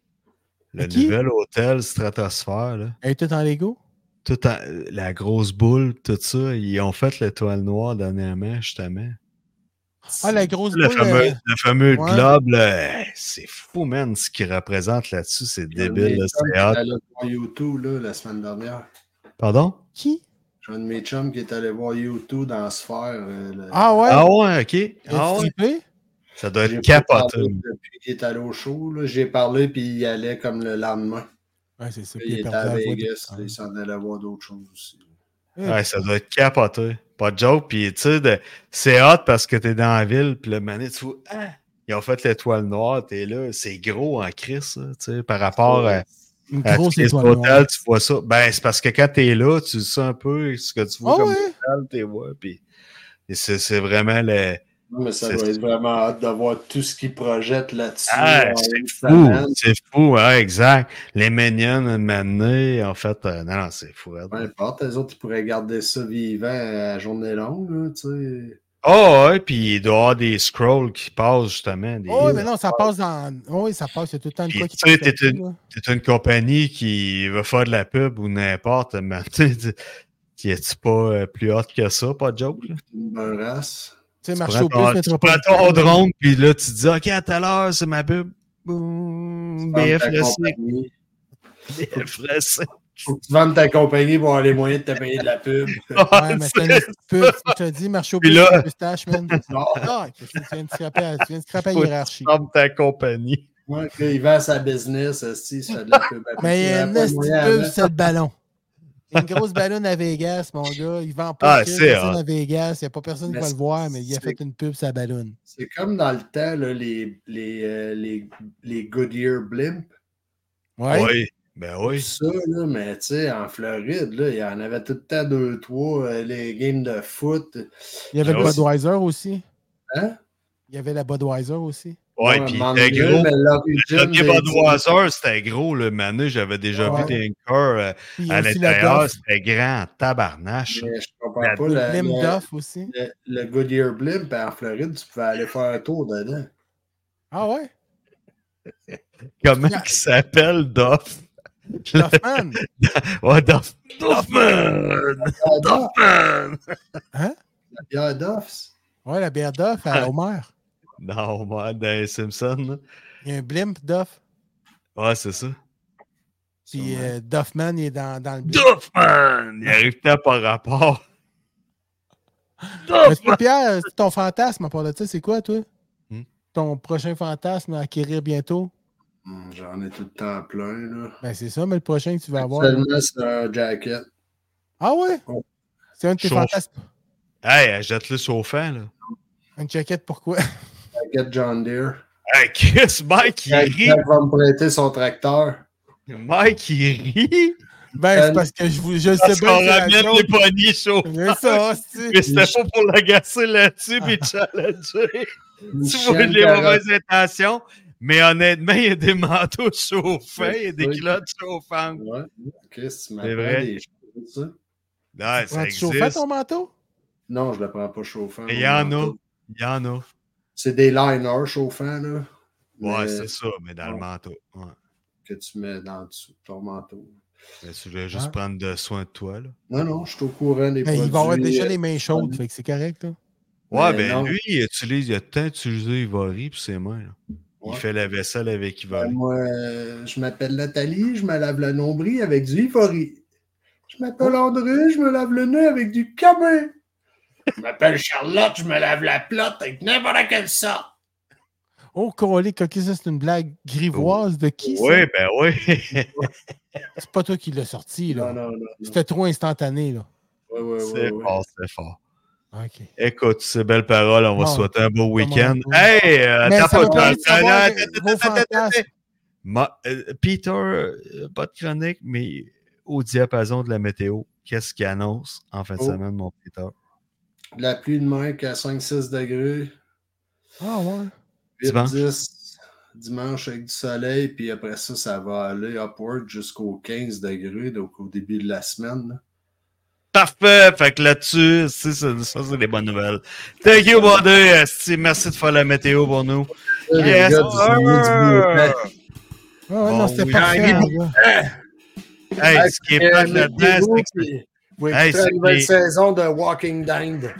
le nouvel hôtel Stratosphère, là,
Elle est toute en Lego?
tout en- la grosse boule, tout ça, ils ont fait l'étoile noire dernièrement, justement.
Ah, la grosse
Le
boule.
fameux,
euh,
le fameux
ouais.
globe, c'est fou, man, ce qu'il représente là-dessus, c'est débile, c'est hot.
La semaine dernière.
Pardon?
Qui?
J'ai un de mes chums qui est allé voir YouTube dans Sphère. euh, le-
Ah ouais?
Ah ouais, ok. Ah ouais. Ça doit être capoté.
Depuis qu'il est allé au show, là. j'ai parlé puis il y allait comme le lendemain.
Ouais, c'est ça.
Il
il a
était à
la
Vegas, il s'en allait voir d'autres choses aussi.
Ouais, ça doit être capoté. Pas de joke. Puis, tu sais, c'est hot parce que t'es dans la ville. Puis le mané, tu vois, ah, ils ont fait l'étoile noire. T'es là. C'est gros en crise, tu sais, par rapport à,
Une
à
grosse étoile noire.
Tu vois ça? Ben, c'est parce que quand t'es là, tu sais un peu ce que tu vois
Ah
comme
ouais?
hôtel, t'es vois. Puis, c'est c'est vraiment le.
Non, mais ça
C'est-
doit être vraiment hâte de voir tout ce qu'ils projettent là-dessus.
Ah, c'est fou. C'est fou, exact. Les Minions, une manée, en fait, euh, non, non, c'est fou.
Peu importe, les autres, ils pourraient garder ça vivant à journée longue, là, tu sais.
Oh, ouais, puis il doit y avoir des scrolls qui passent, justement. Des...
Oh, oui, mais non, ça passe dans. Oui, ça passe. Il y a tout le temps de
Puis,
quoi qui
tu sais,
passe.
t'es
là-dessus,
une- une compagnie qui veut faire de la pub ou n'importe, mais tu sais, qui est-tu pas euh, plus haute que ça, pas de joke? Là?
Une race.
Tu sais,
Tu prends
au plus,
tu prends ton drone, puis là, tu te dis, OK, à tout à c'est ma pub. Boum,
compagnie.
BFLC.
Faut que tu vendes ta compagnie pour avoir les moyens de te payer de la pub.
Ouais, *laughs* mais c'est un petit peu. Je te dis, marché au
là-
pistache, man. *laughs*
Non.
Ah, qu'est-ce que tu viens de scraper à, tu viens de scraper
que
hiérarchie.
tu ta compagnie.
Ouais, il vend sa business, esti, il se fait de la pub.
Mais il y a une
de
pub, c'est le ballon. Il y a Une grosse ballonne à Vegas, mon gars. Il vend pas
Ah,
de personne à Vegas. Il n'y a pas personne qui va le voir, mais il a fait une pub sa ballonne.
C'est comme dans le temps, là, les, les, euh, les, les Goodyear Blimp.
Ouais.
Oui, ben oui.
Ça, là, mais tu sais, en Floride, là, il y en avait tout le temps deux, trois, euh, les games de foot.
Il y avait
Ah
le. Budweiser aussi.
Hein?
Il y avait la Budweiser aussi.
Ouais, puis c'était gros. Le Budweiser, c'était gros, le mané. J'avais déjà
Ouais.
vu des cœurs euh, à l'intérieur. C'était grand, tabarnache.
Mais je comprends
La
pas. Le, le,
Duff aussi.
le- le Goodyear Blimp en Floride, tu pouvais aller faire un tour dedans.
Ah ouais?
Comment il s'appelle, Duff?
Duffman. *laughs*
Ouais, Duff. Duffman!
Duff,
Duffman!
Hein?
la bière Duff's.
Ouais, la bière Duff à Homer.
Non, moi, dans les Simpsons. là.
Il y a un blimp Duff.
Ouais, c'est ça.
Puis euh, Duffman, il est dans, dans le blimp.
Duffman! Il arrive pas par rapport.
Toi, Pierre, ton fantasme à part de ça, c'est quoi, toi?
Hmm?
Ton prochain fantasme à acquérir bientôt?
Hum, J'en ai tout le temps plein. Là.
Ben, c'est ça, mais le prochain que tu vas avoir.
Seulement, c'est un jacket.
Ah ouais?
Oh.
C'est un de tes
Chauffe.
fantasmes.
Hey, jette-le sur le fan, là.
Une jaquette, pourquoi?
Jacket John Deere.
Hey, Chris, Mike, il rit.
Jack va me prêter son tracteur.
Mike, il rit.
Ben, c'est
Euh,
parce que je, vous, je sais
Parce
bien
qu'on ramène les poignées chauds.
C'est ça.
Mais c'était pas pour l'agacer là-dessus puis challenger. tu vois les mauvaises intentions. Mais honnêtement, il y a des manteaux *laughs* chauffants, il y a des culottes chauffantes.
Ouais, Chris, tu
C'est
m'apprends
vrai.
des choses, ça.
Non, ça
Prends-tu chauffant ton manteau?
Non, je le prends pas chauffant.
Il y en a. Il y en a.
C'est des liners chauffants, là.
Ouais,
mais
c'est ça, mais dans le manteau. Ouais.
Que tu mets dans dessous de ton manteau.
Mais tu voulais juste prendre de soin de toi, là.
Non, non, je suis au courant des
Ben,
produits.
il va avoir déjà
euh,
les mains chaudes, fait que c'est correct, là.
Ouais,
Mais
ben
non.
lui, il utilise, il a tant utilisé Ivory pour ses mains. là. Il fait la vaisselle avec
Ben,
Ivory.
moi, euh, je m'appelle Nathalie, je me lave le nombril avec du Ivory. Je m'appelle André, je me lave le nez avec du camin. Je m'appelle Charlotte, je me lave la plotte avec n'importe quelle sorte.
Oh, coquille, ça, c'est une blague grivoise de qui, ça?
Oui, ben oui.
C'est pas toi qui l'as sorti, là.
Non, non, non. non.
C'était trop instantané, là.
Ouais, ouais, ouais,
c'est fort, c'est fort.
OK.
Écoute, ces belles paroles, on va
Bon.
souhaiter un beau week-end. Hey, attends pas, Peter, euh, pas de chronique, mais au diapason de la météo, qu'est-ce qu'il annonce en fin de
Oh.
semaine, mon Peter?
De la pluie de Mike à 5-6 degrés.
Ah, ouais.
8,
Dimanche?
10 dimanche avec du soleil, puis après ça, ça va aller upward jusqu'aux 15 degrés, donc au début de la semaine. là.
Parfait! Fait que là-dessus, c'est ça, ça, c'est des bonnes nouvelles. Thank you, buddy! esti. Merci de faire la météo pour nous. Yes.
Ah, non, c'était
oui.
parfait.
Hey, ce qui est pas là-dedans, c'est
Vous
Hey,
écoutez la
c'est
nouvelle saison de Walking Dead.
les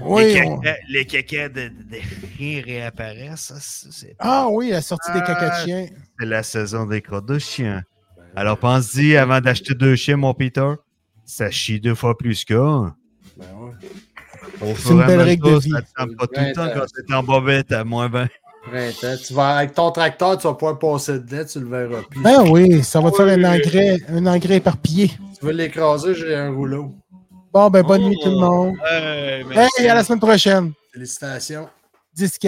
Oui,
les caca de, chiens réapparaissent. ça, c'est- C'est
Ah oui, la sortie des caca de chien.
c'est la saison des crottes de chiens. Alors pense-y, avant d'acheter deux chiens, mon Peter, ça chie deux fois plus qu'un.
Ben ouais.
C'est une belle règle de vie.
Ça te pas tout le temps quand t'es en bobette à moins 20.
Printemps. Tu vas, avec ton tracteur, tu vas pouvoir passer dedans, tu le verras plus.
Ben oui, ça va te faire un engrais, un engrais éparpillé.
Tu veux l'écraser, j'ai un rouleau.
Bon, ben bonne nuit tout le monde.
Hey, merci.
Hey, à la semaine prochaine.
Félicitations.
10